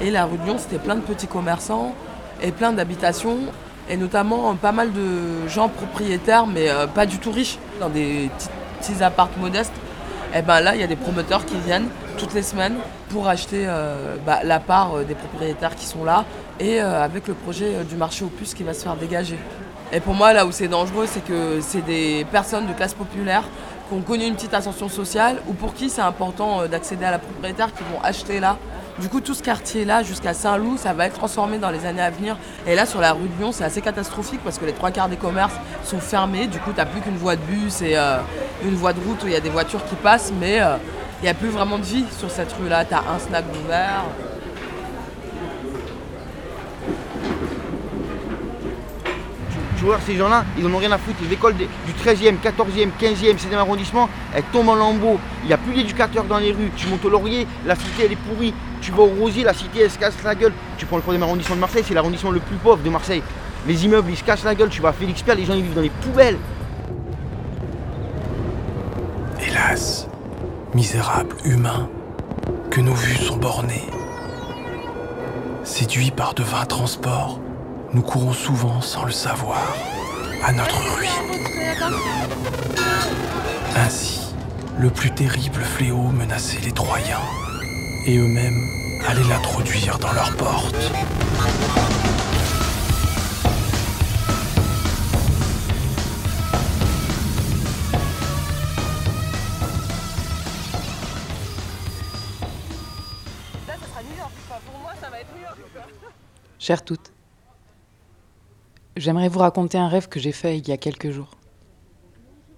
Et la rue de Lyon, c'était plein de petits commerçants et plein d'habitations, et notamment pas mal de gens propriétaires, mais pas du tout riches, dans des petits, petits modestes. Et ben là, il y a des promoteurs qui viennent toutes les semaines pour acheter euh, bah, la part euh, des propriétaires qui sont là et euh, avec le projet du marché aux puces qui va se faire dégager. Et pour moi, là où c'est dangereux, c'est que c'est des personnes de classe populaire qui ont connu une petite ascension sociale ou pour qui c'est important d'accéder à la propriétaire qui vont acheter là. Du coup, tout ce quartier-là, jusqu'à Saint-Loup, ça va être transformé dans les années à venir. Et là, sur la rue de Lyon, c'est assez catastrophique parce que les trois quarts des commerces sont fermés. Du coup, tu n'as plus qu'une voie de bus et une voie de route où il y a des voitures qui passent, mais euh, il n'y a plus vraiment de vie sur cette rue-là. Tu as un snack ouvert. Tu vois, ces gens-là, ils en ont rien à foutre. Les écoles du 13e, 14e, 15e, 16e arrondissement, elles tombent en lambeaux. Il n'y a plus d'éducateurs dans les rues. Tu montes au Laurier, la cité, elle est pourrie. Tu vas au Rosier, la cité, elle se casse la gueule. Tu prends le 3e arrondissement de Marseille, c'est l'arrondissement le plus pauvre de Marseille. Les immeubles, ils se cassent la gueule. Tu vas à Félix Pierre, les gens, ils vivent dans les poubelles. Hélas, misérables humains, que nos vues sont bornées. Séduits par de vains transports, nous courons souvent sans le savoir à notre ruine. Ainsi, le plus terrible fléau menaçait les Troyens, et eux-mêmes allaient l'introduire dans leurs portes. Chères toutes, j'aimerais vous raconter un rêve que j'ai fait il y a quelques jours.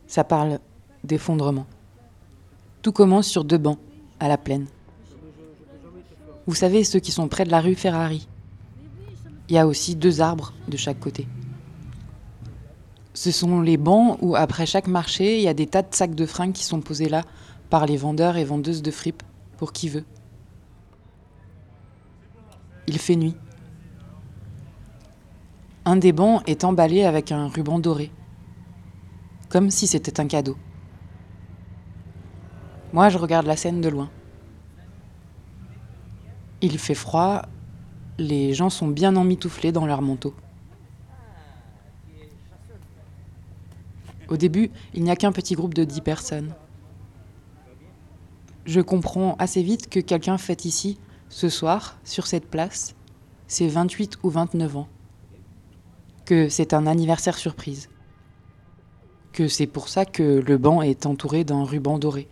Ça parle d'effondrement. Tout commence sur deux bancs, à la plaine. Vous savez, ceux qui sont près de la rue Ferrari. Il y a aussi deux arbres de chaque côté. Ce sont les bancs où, après chaque marché, il y a des tas de sacs de fringues qui sont posés là par les vendeurs et vendeuses de fripes, pour qui veut. Il fait nuit. Un des bancs est emballé avec un ruban doré, comme si c'était un cadeau. Moi, je regarde la scène de loin. Il fait froid, les gens sont bien emmitouflés dans leurs manteaux. Au début, il n'y a qu'un petit groupe de dix personnes. Je comprends assez vite que quelqu'un fête ici, ce soir, sur cette place, ses 28 ou 29 ans. Que c'est un anniversaire surprise. Que c'est pour ça que le banc est entouré d'un ruban doré.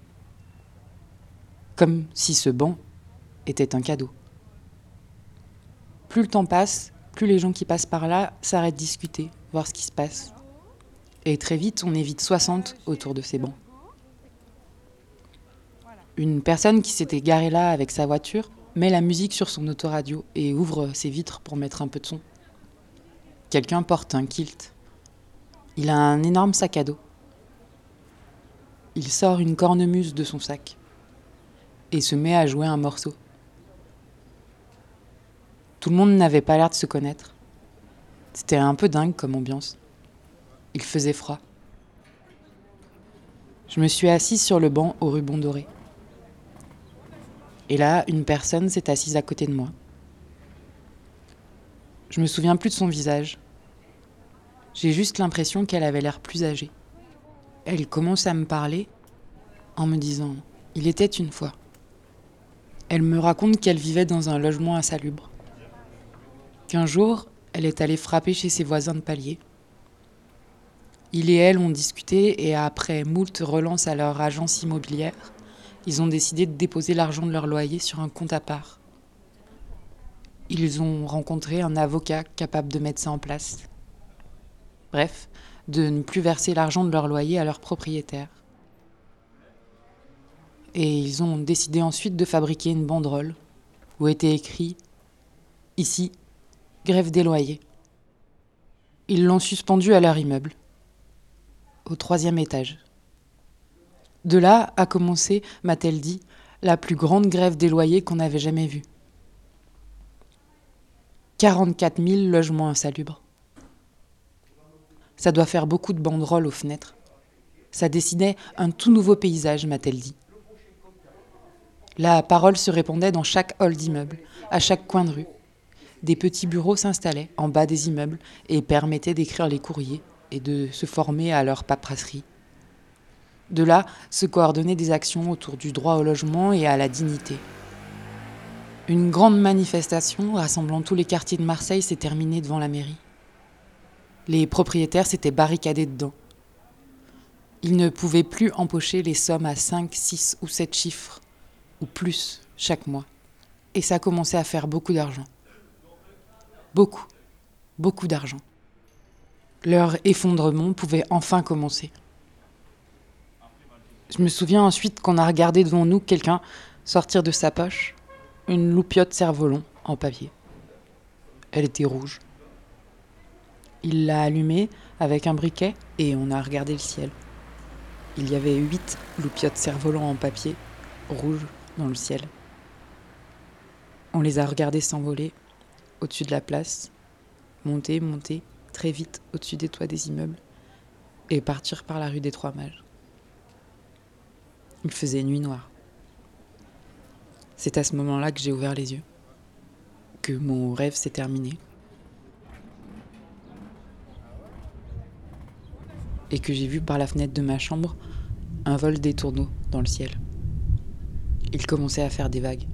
Comme si ce banc était un cadeau. Plus le temps passe, plus les gens qui passent par là s'arrêtent discuter, voir ce qui se passe. Et très vite, on évite 60 autour de ces bancs. Une personne qui s'était garée là avec sa voiture met la musique sur son autoradio et ouvre ses vitres pour mettre un peu de son. Quelqu'un porte un kilt. Il a un énorme sac à dos. Il sort une cornemuse de son sac et se met à jouer un morceau. Tout le monde n'avait pas l'air de se connaître. C'était un peu dingue comme ambiance. Il faisait froid. Je me suis assise sur le banc au ruban doré. Et là, une personne s'est assise à côté de moi. Je me souviens plus de son visage. J'ai juste l'impression qu'elle avait l'air plus âgée. Elle commence à me parler en me disant Il était une fois. Elle me raconte qu'elle vivait dans un logement insalubre. Qu'un jour, elle est allée frapper chez ses voisins de palier. Il et elle ont discuté et après moult relances à leur agence immobilière, ils ont décidé de déposer l'argent de leur loyer sur un compte à part. Ils ont rencontré un avocat capable de mettre ça en place. Bref, de ne plus verser l'argent de leur loyer à leur propriétaire. Et ils ont décidé ensuite de fabriquer une banderole où était écrit Ici, grève des loyers. Ils l'ont suspendu à leur immeuble, au troisième étage. De là a commencé, m'a-t-elle dit, la plus grande grève des loyers qu'on avait jamais vue. 44 000 logements insalubres. Ça doit faire beaucoup de banderoles aux fenêtres. Ça dessinait un tout nouveau paysage, m'a-t-elle dit. La parole se répandait dans chaque hall d'immeuble, à chaque coin de rue. Des petits bureaux s'installaient en bas des immeubles et permettaient d'écrire les courriers et de se former à leur paperasserie. De là se coordonnaient des actions autour du droit au logement et à la dignité. Une grande manifestation rassemblant tous les quartiers de Marseille s'est terminée devant la mairie. Les propriétaires s'étaient barricadés dedans. Ils ne pouvaient plus empocher les sommes à 5, 6 ou 7 chiffres, ou plus, chaque mois. Et ça commençait à faire beaucoup d'argent. Beaucoup, beaucoup d'argent. Leur effondrement pouvait enfin commencer. Je me souviens ensuite qu'on a regardé devant nous quelqu'un sortir de sa poche une loupiote cerf-volant en papier. Elle était rouge. Il l'a allumée avec un briquet et on a regardé le ciel. Il y avait huit loupiotes cerfs-volants en papier, rouges, dans le ciel. On les a regardés s'envoler au-dessus de la place, monter, monter très vite au-dessus des toits des immeubles et partir par la rue des Trois Mages. Il faisait nuit noire. C'est à ce moment-là que j'ai ouvert les yeux, que mon rêve s'est terminé. Et que j'ai vu par la fenêtre de ma chambre un vol des tourneaux dans le ciel. Il commençait à faire des vagues.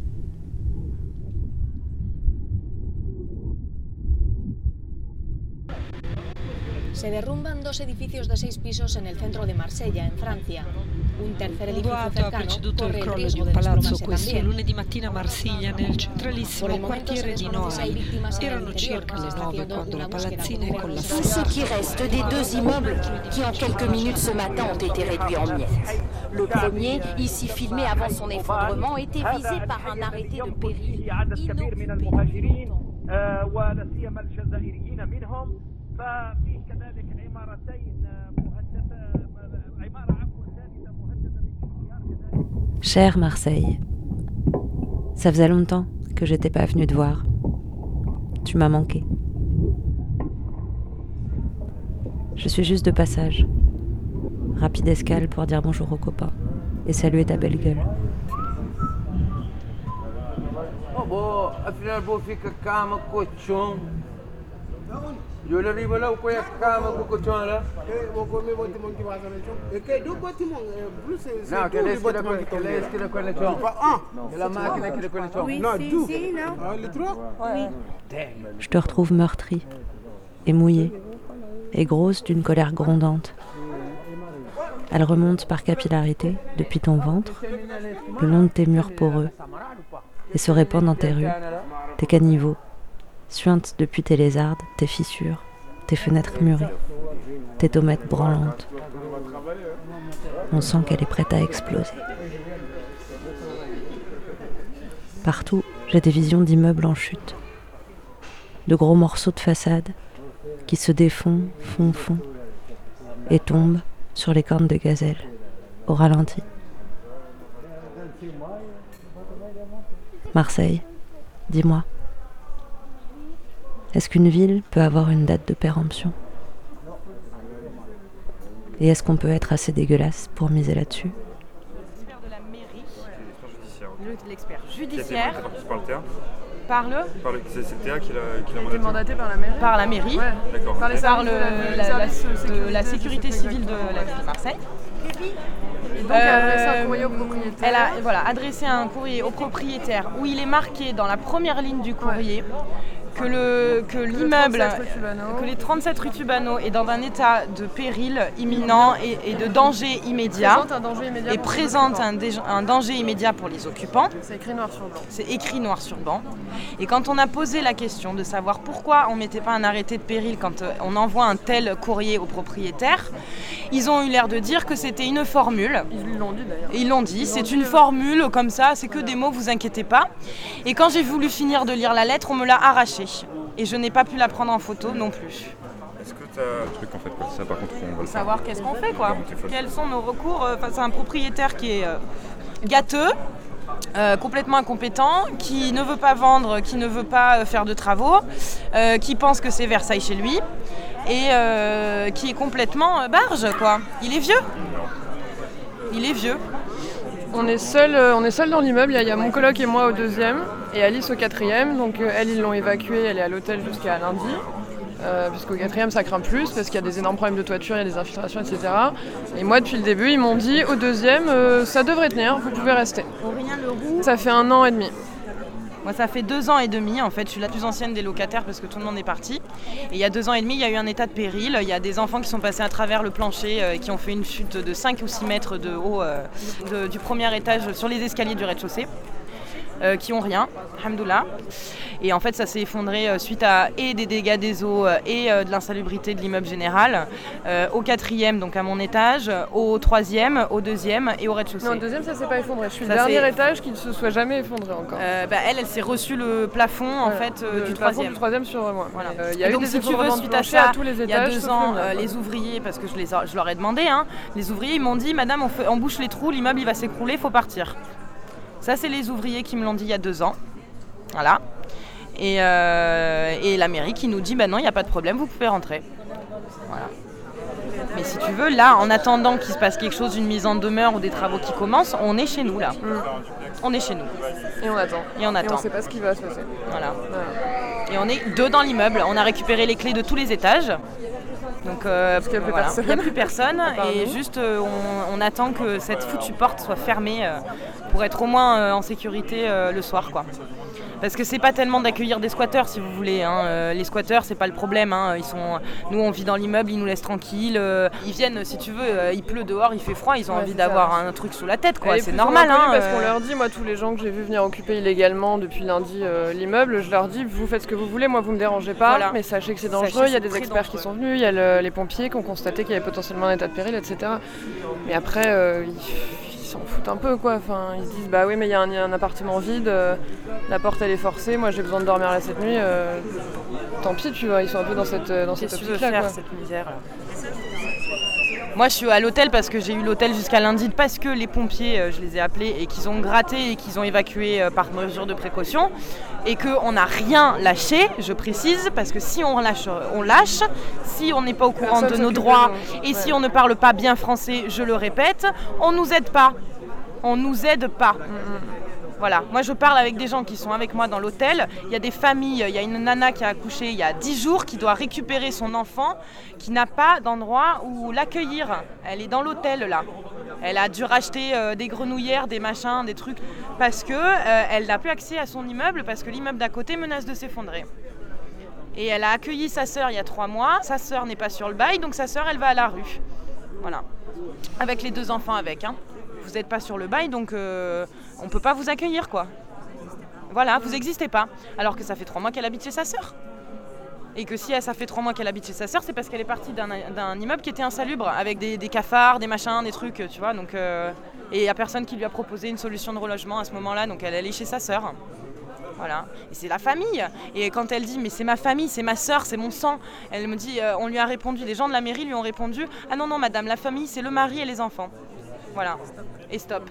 se derrumban dos edificios de seis pisos en el centro de Marsella, en Francia. Un tercer edificio boato ha preceduto il crollo di un palazzo questo lunedì mattina a Marsiglia, nel centralissimo quartiere di Noailles. Erano circa le nove quando la palazzina è collassata. Ce qui reste dei due immeubles qui in quelques minutes ce matin hanno été réduits en miettes. Le premier, ici filmé avant son effondrement, était visé par un arrêté de péril inoccupé. كبير من المهاجرين آه، ولا سيما الجزائريين منهم ففيه كذلك عمارتين آه، مهدده عماره عفوا ثالثه مهدده Chère Marseille, ça faisait longtemps que j'étais pas venue te voir. Tu m'as manqué. Je suis juste de passage. Rapide escale pour dire bonjour aux copains et saluer ta belle gueule. Oh boh, afinal boh fica cama colchão. Eu lhe digo lá o que é cama com colchão lá. Não, que é esse que é que é esse que é colchão. É la máquina que é colchão. Non, tout. les trois Oui. Je te retrouve meurtrie et mouillée et grosse d'une colère grondante. Elle remonte par capillarité depuis ton ventre, le long de tes murs poreux, et se répand dans tes rues, tes caniveaux, suinte depuis tes lézardes, tes fissures, tes fenêtres murées, tes tomates branlantes. On sent qu'elle est prête à exploser. Partout, j'ai des visions d'immeubles en chute, de gros morceaux de façade qui se défont, font, font, et tombent sur les cornes de gazelle, au ralenti. Marseille, dis-moi, est-ce qu'une ville peut avoir une date de péremption? Et est-ce qu'on peut être assez dégueulasse pour miser là-dessus? L'expert judiciaire Par le TEA par le Par le- C'est le TEA qui l'a mandaté mandaté par la mairie. Par la mairie. D'accord. Par, les par services le- de la- la, de la- sécurité, civile de la ville de Marseille. Et donc, elle a adressé un Euh, courrier au propriétaire. Elle a voilà, adressé un courrier au propriétaire où il est marqué dans la première ligne du courrier que le que l'immeuble 37 rue Tubano. que les 37 rue Tubano est dans un état de péril imminent et, et de danger immédiat Présente un danger immédiat et présente un, dé- un danger immédiat pour les occupants. C'est écrit noir sur blanc. C'est écrit noir sur blanc. Et quand on a posé la question de savoir pourquoi on ne mettait pas un arrêté de péril quand euh, on envoie un tel courrier au propriétaire, ils ont eu l'air de dire que c'était une formule. Ils l'ont dit d'ailleurs. Et Ils l'ont dit, c'est une euh, formule comme ça, c'est que des mots, vous inquiétez pas. Et quand j'ai voulu finir de lire la lettre, on me l'a arrachée. Et je n'ai pas pu la prendre en photo non plus. Est-ce que tu as un truc en fait quoi Ça par contre on va le faire. Savoir qu'est-ce qu'on fait quoi. Quels sont nos recours euh, face à un propriétaire qui est euh, gâteux, euh, complètement incompétent, qui ne veut pas vendre, qui ne veut pas faire de travaux, euh, qui pense que c'est Versailles chez lui et euh, qui est complètement euh, barge quoi. Il est vieux. Il est vieux. On est seul, on est seul dans l'immeuble. Il y y, a mon coloc et moi au deuxième et Alice au quatrième. Donc euh, elle, ils l'ont évacuée. Elle est à l'hôtel jusqu'à lundi. Euh, puisqu'au quatrième ça craint plus parce qu'il y a des énormes problèmes de toiture, il y a des infiltrations, etc. Et moi depuis le début ils m'ont dit au deuxième euh, ça devrait tenir, vous pouvez rester. Aurélien Leroux. Ça fait un an et demi. Moi, ça fait deux ans et demi. En fait, je suis la plus ancienne des locataires parce que tout le monde est parti. Et il y a deux ans et demi, il y a eu un état de péril. Il y a des enfants qui sont passés à travers le plancher, euh, qui ont fait une chute de 5 ou 6 mètres de haut euh, de- du premier étage sur les escaliers du rez-de-chaussée. Euh, qui ont rien, alhamdoulilah. Et en fait, ça s'est effondré euh, suite à et des dégâts des eaux euh, et de l'insalubrité de l'immeuble général. au quatrième, donc à mon étage, au troisième, au deuxième et au rez-de-chaussée. Non, le deuxième ça s'est pas effondré. Je suis Ça le dernier étage qui ne se soit jamais effondré encore. Bah, elle, elle s'est reçue le plafond en Voilà, fait euh, le du troisième. du troisième sur moi. Voilà. Y a donc des si tu veux, suite à ça, à tous les il y a étages, deux ans, les ouvriers, parce que je, les, je leur ai demandé, hein, les ouvriers ils m'ont dit, Madame, on, fait- on bouche les trous, l'immeuble il va s'écrouler, faut partir. Ça c'est les ouvriers qui me l'ont dit il y a deux ans. Voilà. Et, euh, et la mairie qui nous dit, bah non, il n'y a pas de problème, vous pouvez rentrer. Voilà. Mais si tu veux, là, en attendant qu'il se passe quelque chose, une mise en demeure ou des travaux qui commencent, on est chez nous là. On est chez nous. Et on attend. Et on attend. Et on sait pas ce qui va se passer. Voilà. Et on est deux dans l'immeuble. On a récupéré les clés de tous les étages. Donc euh, a voilà. Il n'y a plus personne. Et nous. juste euh, on, on attend que cette foutue porte soit fermée euh, pour être au moins euh, en sécurité euh, le soir. quoi. Parce que c'est pas tellement d'accueillir des squatteurs, si vous voulez. hein. Euh, les squatteurs, c'est pas le problème. hein. Ils sont, nous, on vit dans l'immeuble, ils nous laissent tranquilles. ils viennent, si tu veux, il pleut dehors, il fait froid, ils ont Ouais, envie d'avoir un truc sous la tête, quoi. C'est normal. Hein, Parce qu'on leur dit, moi, tous les gens que j'ai vu venir occuper illégalement depuis lundi euh, l'immeuble, je leur dis, vous faites ce que vous voulez, moi, vous me dérangez pas. Voilà. Mais sachez que c'est dangereux. Il y a des experts qui sont venus, il y a le- les pompiers qui ont constaté qu'il y avait potentiellement un état de péril, etc. Mais après, euh, ils s'en foutent un peu, quoi. Enfin, ils se disent, bah oui, mais il y a un, il y a un appartement vide, euh, la porte elle est forcée, moi j'ai besoin de dormir là cette nuit. euh, tant pis, tu vois, ils sont un peu dans cette, dans cette faire, quoi. misère Moi, je suis à l'hôtel parce que j'ai eu l'hôtel jusqu'à lundi, parce que les pompiers, euh, je les ai appelés et qu'ils ont gratté et qu'ils ont évacué euh, par mesure de précaution, et qu'on n'a rien lâché, je précise, parce que si on lâche, on lâche. Si on n'est pas au courant de nos droits et Ouais. si on ne parle pas bien français, je le répète, on nous aide pas. On nous aide pas. Voilà, moi je parle avec des gens qui sont avec moi dans l'hôtel. Il y a des familles, il y a une nana qui a accouché il y a 10 jours qui doit récupérer son enfant qui n'a pas d'endroit où l'accueillir. Elle est dans l'hôtel là. Elle a dû racheter euh, des grenouillères, des machins, des trucs parce que euh, elle n'a plus accès à son immeuble parce que l'immeuble d'à côté menace de s'effondrer. Et elle a accueilli sa sœur il y a trois mois. Sa sœur n'est pas sur le bail, donc sa sœur elle va à la rue. Voilà. Avec les deux enfants avec. Hein. Vous n'êtes pas sur le bail, donc euh, on peut pas vous accueillir quoi. Voilà, vous n'existez pas. Alors que ça fait trois mois qu'elle habite chez sa sœur. Et que si elle, ça fait trois mois qu'elle habite chez sa sœur, c'est parce qu'elle est partie d'un immeuble qui était insalubre, avec des, cafards, des machins, des trucs, tu vois. Donc, euh, et il n'y a personne qui lui a proposé une solution de relogement à ce moment-là, donc elle allait chez sa sœur. Voilà. Et c'est la famille. Et quand elle dit mais c'est ma famille, c'est ma sœur, c'est mon sang, elle me dit, euh, on lui a répondu, les gens de la mairie lui ont répondu, ah non non madame, la famille c'est le mari et les enfants. Voilà. Et stop.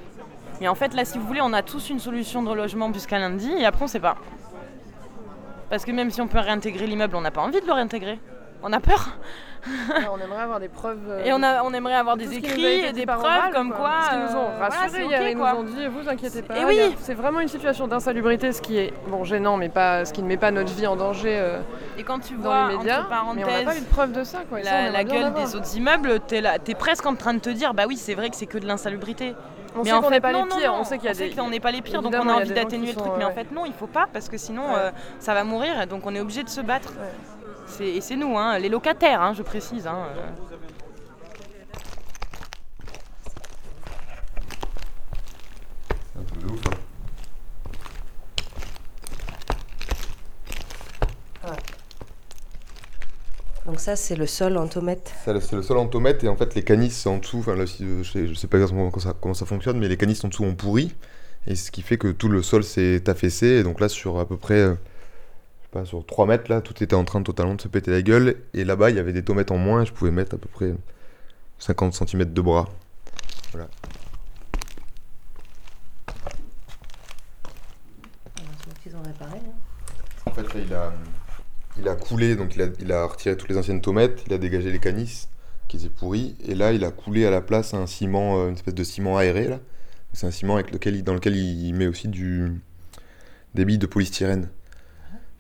Mais en fait là si vous voulez on a tous une solution de relogement jusqu'à lundi et après on sait pas. Parce que même si on peut réintégrer l'immeuble, on n'a pas envie de le réintégrer. On a peur. Ouais, on aimerait avoir des preuves. euh, Et on, a, on aimerait avoir des écrits et des preuves comme quoi. Parce qu'ils nous ont euh, voilà, rassurés ok, ils nous ont dit, vous inquiétez pas. Et oui. C'est vraiment une situation d'insalubrité, ce qui est bon gênant, mais pas, ce qui ne met pas notre vie en danger. euh, Et quand tu dans vois, l'immédiat, entre parenthèses, mais on n'a pas eu de preuve de ça, quoi. et ça, on la, gueule des autres immeubles, t'es t'es presque en train de te dire, bah oui, c'est vrai que c'est que de l'insalubrité. On mais sait qu'on n'est pas non, les pires, non, on sait qu'il y a des- qu'on n'est pas les pires, donc on a envie d'atténuer le sont, truc. Mais en ouais. fait, non, il faut pas, parce que sinon, Ouais. euh, ça va mourir, donc on est obligé de se battre. C'est- Et c'est nous, hein, les locataires, hein, je précise. hein, euh. Un truc de ouf. hein. Donc ça, c'est le sol en tomate. Ça, C'est le sol en tomate et en fait les canisses en dessous, enfin là aussi, euh, je sais, je sais pas exactement comment ça, comment ça fonctionne, mais les canisses en dessous ont pourri et ce qui fait que tout le sol s'est affaissé et donc là sur à peu près, euh, je sais pas, sur 3 mètres là, tout était en train de totalement de se péter la gueule et là-bas il y avait des tomates en moins et je pouvais mettre à peu près 50 cm de bras. Voilà. Ils ont réparé. En fait, là, il a, il a coulé, donc il a, retiré toutes les anciennes tomates, il a dégagé les canisses qui étaient pourries, et là, il a coulé à la place un ciment, euh, une espèce de ciment aéré. C'est un ciment avec lequel dans lequel il met aussi des billes de polystyrène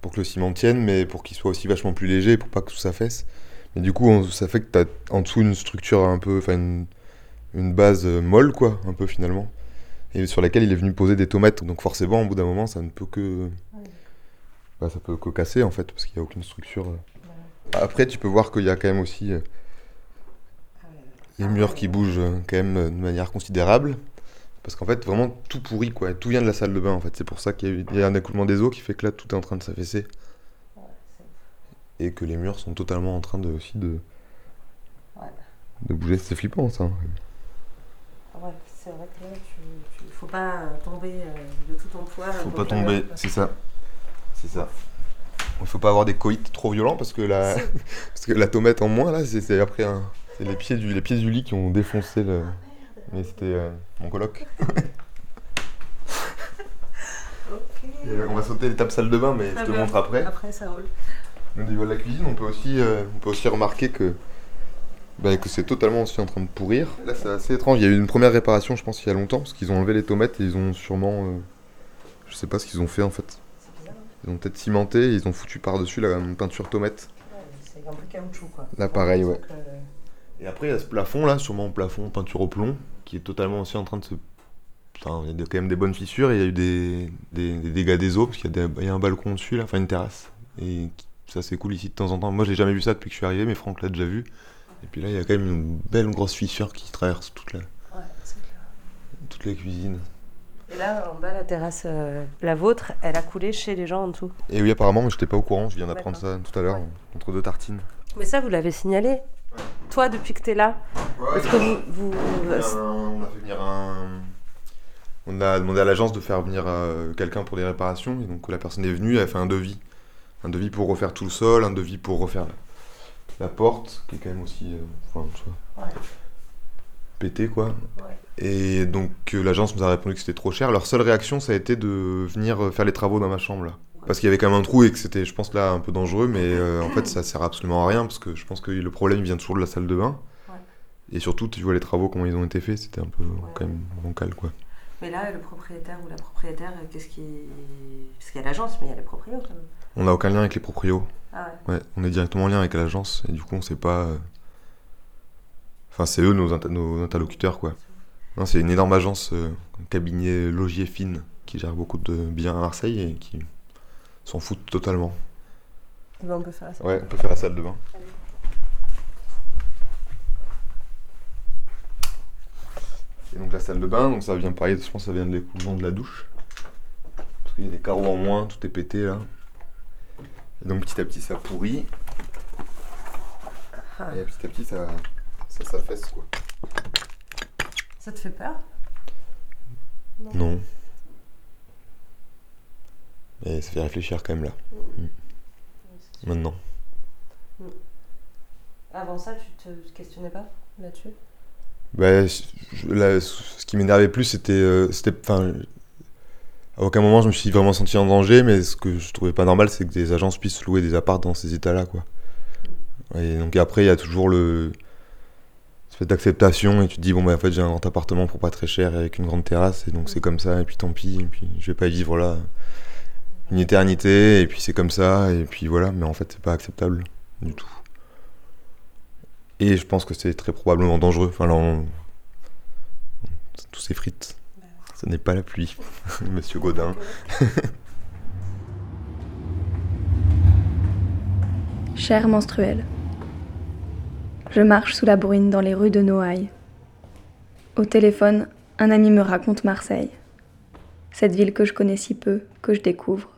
pour que le ciment tienne, mais pour qu'il soit aussi vachement plus léger, pour pas que tout s'affaisse. Mais du coup, ça fait que tu as en dessous une structure un peu, enfin une, une base euh, molle, quoi, un peu finalement, et sur laquelle il est venu poser des tomates. Donc forcément, au bout d'un moment, ça ne peut que bah, ça peut que casser en fait, parce qu'il n'y a aucune structure. euh. Après, tu peux voir qu'il y a quand même aussi euh, les murs qui bougent euh, quand même de manière considérable. Parce qu'en fait, vraiment tout pourri, quoi. Tout vient de la salle de bain, en fait. C'est pour ça qu'il y a un écoulement des eaux qui fait que là, tout est en train de s'affaisser. Et que les murs sont totalement en train de, aussi de, de bouger. C'est flippant, ça. hein. Ouais, c'est vrai que là, tu, tu faut pas tomber euh, de tout ton poids. Faut pas tomber, c'est ça. C'est ça. Il faut pas avoir des coïts trop violents parce que la, parce que la tomate en moins là, c'est après un- c'est les pieds du les pieds du lit qui ont défoncé le. Mais c'était euh, mon coloc. On va sauter l'étape salle de bain, mais je Très te bien. montre après. Après, ça roule. Au niveau de la cuisine, on peut aussi, euh, on peut aussi remarquer que, bah, que c'est totalement aussi en train de pourrir. Là, c'est assez étrange. Il y a eu une première réparation, je pense, il y a longtemps, parce qu'ils ont enlevé les tomates et ils ont sûrement. euh, je sais pas ce qu'ils ont fait en fait. Ils ont peut-être cimenté et ils ont foutu par-dessus la peinture tomate. C'est un peu caoutchouc, quoi. Là, pareil, ouais. Et après, il y a ce plafond là, sûrement plafond peinture au plomb, qui est totalement aussi en train de se, enfin, il y a quand même des bonnes fissures et il y a eu des, des, des dégâts des eaux parce qu'il y, a des- il y a un balcon dessus, là, enfin une terrasse. Et ça c'est cool ici de temps en temps. Moi j'ai jamais vu ça depuis que je suis arrivé, mais Franck l'a déjà vu. Et puis là il y a quand même une belle grosse fissure qui traverse toute la, Ouais, c'est clair. toute la cuisine. Et là, en bas, la terrasse, euh, la vôtre, elle a coulé chez les gens en dessous. Et oui apparemment, mais j'étais pas au courant, je viens d'apprendre ça tout à l'heure, entre deux tartines. Mais ça, vous l'avez signalé Toi, depuis que t'es là Parce que vous. vous- On a fait venir un- On a demandé à l'agence de faire venir euh, quelqu'un pour les réparations, et donc la personne est venue, elle a fait un devis. Un devis pour refaire tout le sol, un devis pour refaire la, la porte, qui est quand même aussi. euh, enfin, tu vois, Ouais. pété quoi. Et donc euh, l'agence nous a répondu que c'était trop cher. Leur seule réaction, ça a été de venir euh, faire les travaux dans ma chambre là. Parce qu'il y avait quand même un trou et que c'était, je pense, là un peu dangereux, mais euh, en fait ça sert absolument à rien parce que je pense que le problème il vient toujours de la salle de bain. Et surtout, tu vois les travaux, comment ils ont été faits, c'était un peu quand même bancal quoi. Mais là, le propriétaire ou la propriétaire, qu'est-ce qui. Parce qu'il y a l'agence, mais il y a les proprios quand même. On n'a aucun lien avec les proprios. Ah ouais. on est directement en lien avec l'agence et du coup on sait pas. Enfin, c'est eux nos, inter- nos interlocuteurs quoi. Non, c'est une énorme agence, euh, cabinet logier fine qui gère beaucoup de biens à Marseille et qui s'en foutent totalement. Eh ben, on peut faire ça. Ouais, on peut faire la salle de bain. Et donc la salle de bain, donc ça vient pareil, je pense que ça vient de l'écoulement de la douche. Parce qu'il y a des carreaux en moins, tout est pété là. Et donc petit à petit ça pourrit. Ah. Et petit à petit ça, ça s'affaisse quoi. Ça te fait peur Non. Et ça fait réfléchir quand même là. Mm. Maintenant. Avant ça, tu te questionnais pas là-dessus? Bah, je- là, ce qui m'énervait plus, c'était. euh, c'était enfin, à aucun moment je me suis vraiment senti en danger, mais ce que je trouvais pas normal, c'est que des agences puissent louer des apparts dans ces états-là, quoi. Et donc après, il y a toujours le. Cette d'acceptation, et tu te dis, bon, bah, en fait, j'ai un grand appartement pour pas très cher et avec une grande terrasse, et donc c'est comme ça, et puis tant pis, et puis je vais pas y vivre là une éternité, et puis c'est comme ça, et puis voilà, mais en fait, c'est pas acceptable du tout. Et je pense que c'est très probablement dangereux. Enfin, là, on- tous ces frites. Ce n'est pas la pluie, monsieur Godin. Chère menstruelle. Je marche sous la bruine dans les rues de Noailles. Au téléphone, un ami me raconte Marseille. Cette ville que je connais si peu, que je découvre.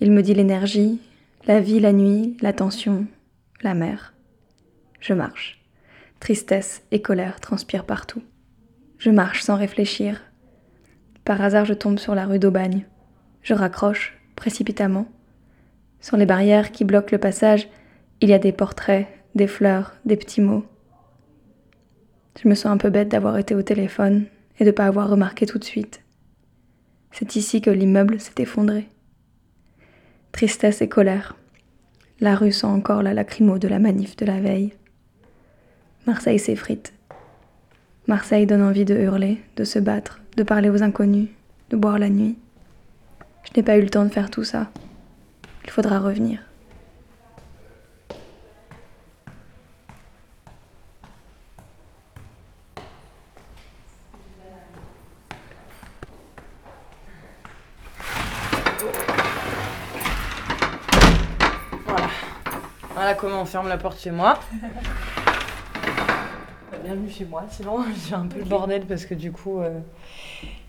Il me dit l'énergie, la vie la nuit, la tension, la mer. Je marche. Tristesse et colère transpirent partout. Je marche sans réfléchir. Par hasard, je tombe sur la rue d'Aubagne. Je raccroche, précipitamment. Sur les barrières qui bloquent le passage, il y a des portraits, des fleurs, des petits mots. Je me sens un peu bête d'avoir été au téléphone et de ne pas avoir remarqué tout de suite. C'est ici que l'immeuble s'est effondré. Tristesse et colère. La rue sent encore la lacrymo de la manif de la veille. Marseille s'effrite. Marseille donne envie de hurler, de se battre, de parler aux inconnus, de boire la nuit. Je n'ai pas eu le temps de faire tout ça. Il faudra revenir. Voilà comment on ferme la porte chez moi. Bienvenue chez moi, sinon j'ai un peu le bordel parce que du coup euh,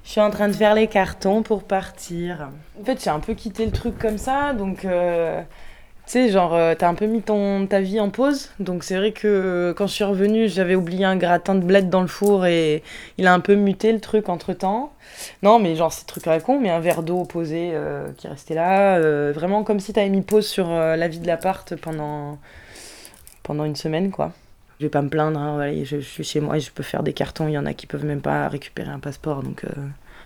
je suis en train de faire les cartons pour partir. En fait j'ai un peu quitté le truc comme ça, donc euh, tu sais genre euh, t'as un peu mis ton, ta vie en pause, donc c'est vrai que euh, quand je suis revenue j'avais oublié un gratin de bled dans le four et il a un peu muté le truc entre temps. Non mais genre c'est truc à con, mais un verre d'eau posé euh, qui restait là, vraiment comme si t'avais mis pause sur la vie de l'appart pendant, pendant une semaine quoi. Je vais pas me plaindre, hein, je, suis chez moi et je peux faire des cartons. Il y en a qui peuvent même pas récupérer un passeport. Donc,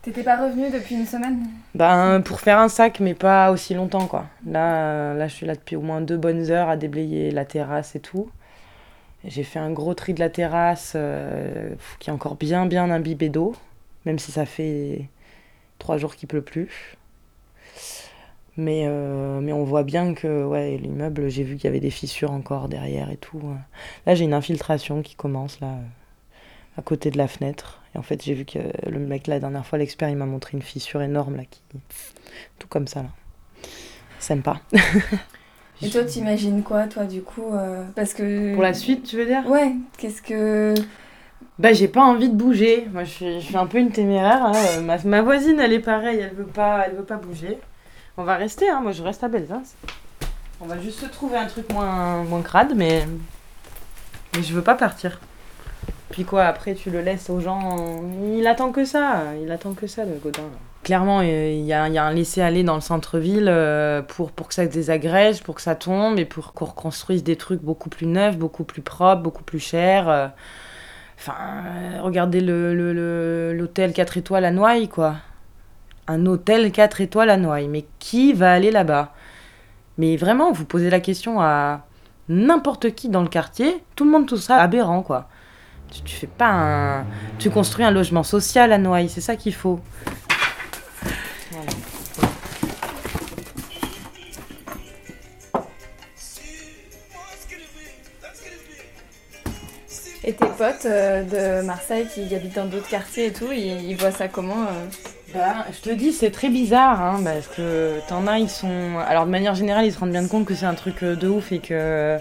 T'étais pas revenu depuis une semaine ben, pour faire un sac, mais pas aussi longtemps. quoi. Là, euh, là, je suis là depuis au moins deux bonnes heures à déblayer la terrasse et tout. J'ai fait un gros tri de la terrasse euh, qui est encore bien, bien imbibé d'eau, même si ça fait trois jours qu'il pleut plus. Mais, euh, mais on voit bien que ouais, l'immeuble, j'ai vu qu'il y avait des fissures encore derrière et tout. Là, j'ai une infiltration qui commence là, à côté de la fenêtre. Et en fait, j'ai vu que le mec, la dernière fois, l'expert, il m'a montré une fissure énorme, là, qui. Tout comme ça, là. Sympa. Et toi, t'imagines quoi, toi, du coup euh, Parce que. Pour la suite, tu veux dire? Ouais, qu'est-ce que. Bah, j'ai pas envie de bouger. Moi, je suis, je suis un peu une téméraire. hein. Ma, ma voisine, elle est pareille, elle veut pas, elle veut pas bouger. On va rester, hein. moi, je reste à Belzins. On va juste se trouver un truc moins, moins crade, mais. Mais je veux pas partir. Puis quoi, après, tu le laisses aux gens. Il attend que ça, il attend que ça, le Godin. Clairement, euh, il y a, y a un laisser-aller dans le centre-ville euh, pour, pour que ça désagrège, pour que ça tombe et pour qu'on reconstruise des trucs beaucoup plus neufs, beaucoup plus propres, beaucoup plus chers. euh. Enfin, regardez le- le- le- l'hôtel 4 étoiles à Noailles, quoi. Un hôtel 4 étoiles à Noailles. Mais qui va aller là-bas? Mais vraiment, vous posez la question à n'importe qui dans le quartier, tout le monde tout ça aberrant, quoi. Tu, tu fais pas un... Tu construis un logement social à Noailles, c'est ça qu'il faut. Voilà. Et tes potes euh, de Marseille qui habitent dans d'autres quartiers et tout, ils, ils voient ça comment euh Bah, je te dis, c'est très bizarre, hein, parce que t'en as, ils sont. Alors, de manière générale, ils se rendent bien compte que c'est un truc euh, de ouf et que.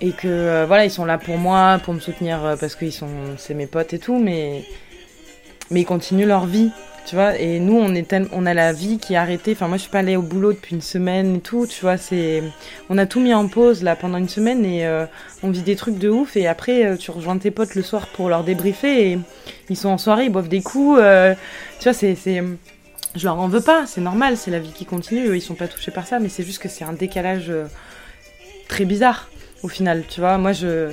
Et que, euh, voilà, ils sont là pour moi, pour me soutenir, euh, parce qu'ils sont. C'est mes potes et tout, mais. Mais ils continuent leur vie, tu vois. Et nous, on, est on a la vie qui est arrêtée. Enfin, moi, je suis pas allée au boulot depuis une semaine et tout, tu vois. c'est On a tout mis en pause, là, pendant une semaine, et euh, on vit des trucs de ouf. Et après, tu rejoins tes potes le soir pour leur débriefer, et ils sont en soirée, ils boivent des coups. tu vois, c'est. Je leur en veux pas, c'est normal, c'est la vie qui continue. Ils sont pas touchés par ça, mais c'est juste que c'est un décalage très bizarre, au final, tu vois. Moi, je.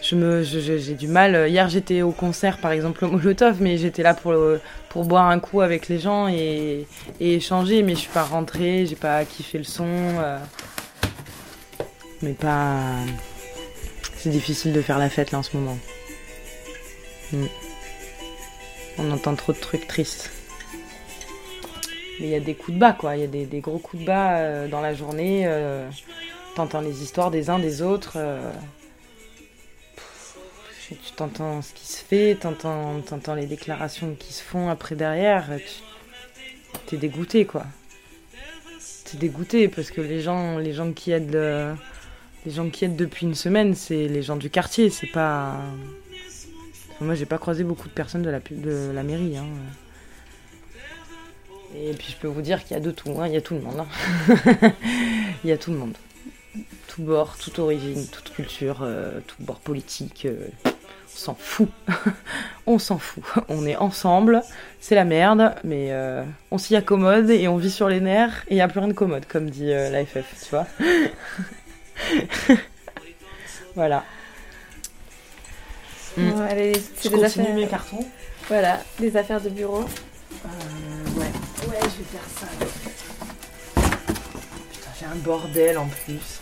Je me, j'ai du mal. Hier, j'étais au concert, par exemple, au Molotov, mais j'étais là pour, pour boire un coup avec les gens et, et échanger, mais je suis pas rentrée, j'ai pas kiffé le son. euh, mais pas. C'est difficile de faire la fête là en ce moment. Mm. On entend trop de trucs tristes. Mais il y a des coups de bas, quoi. Il y a des, des gros coups de bas euh, dans la journée. euh, T'entends les histoires des uns des autres. euh, Tu t'entends ce qui se fait, t'entends t'entends les déclarations qui se font après derrière. tu- T'es dégoûté, quoi. T'es dégoûté parce que les gens, les gens qui aident, le- les gens qui aident depuis une semaine, c'est les gens du quartier. C'est pas. Moi, j'ai pas croisé beaucoup de personnes de la, de la mairie. hein. Et puis, je peux vous dire qu'il y a de tout. hein. Il y a tout le monde. hein. Il y a tout le monde. Tout bord, toute origine, toute culture, euh, tout bord politique. euh, on s'en fout. on s'en fout. On est ensemble. C'est la merde, mais euh, on s'y accommode et on vit sur les nerfs. Et il n'y a plus rien de commode, comme dit euh, la FF, tu vois. voilà. Mm. Ouais, allez, Je c'est des continue affaires. mes cartons. Voilà, des affaires de bureau. Euh, ouais. Ouais, je vais faire ça. J'ai un bordel en plus.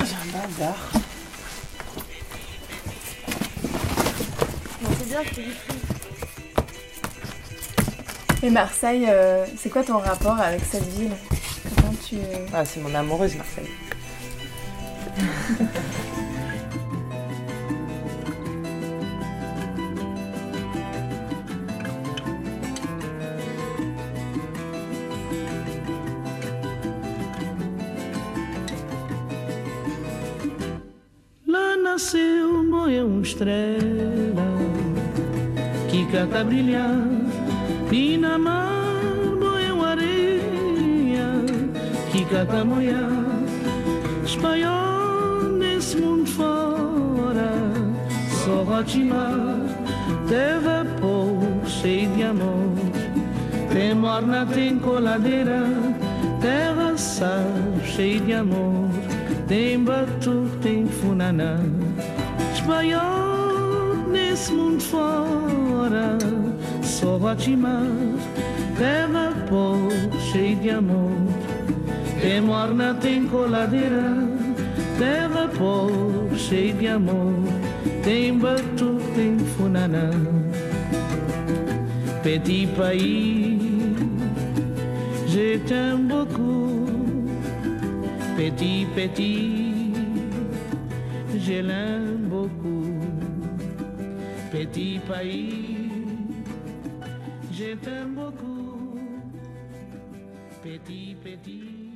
J'ai un bazar. C'est bien, du Et Marseille, euh, c'est quoi ton rapport avec cette ville? Comment tu... Ah, c'est mon amoureuse, Marseille. brilhar. E na mar Moia uma areia que canta a moiar espanhol nesse mundo fora. Só rotimar teve pouco cheio de amor. Tem morna, tem coladeira terra sal cheio de amor. Tem batuque, tem funaná. Espanhol nesse mundo fora Só Guatimar Terra pobre, cheia de amor. Tem morna, tem coladeira Terra pobre, cheia de amor. Tem batuque, tem funaná. Petit pays Je t'aime beaucoup. Petit, petit je l'aime beaucoup. Petit pays, Petit, petit.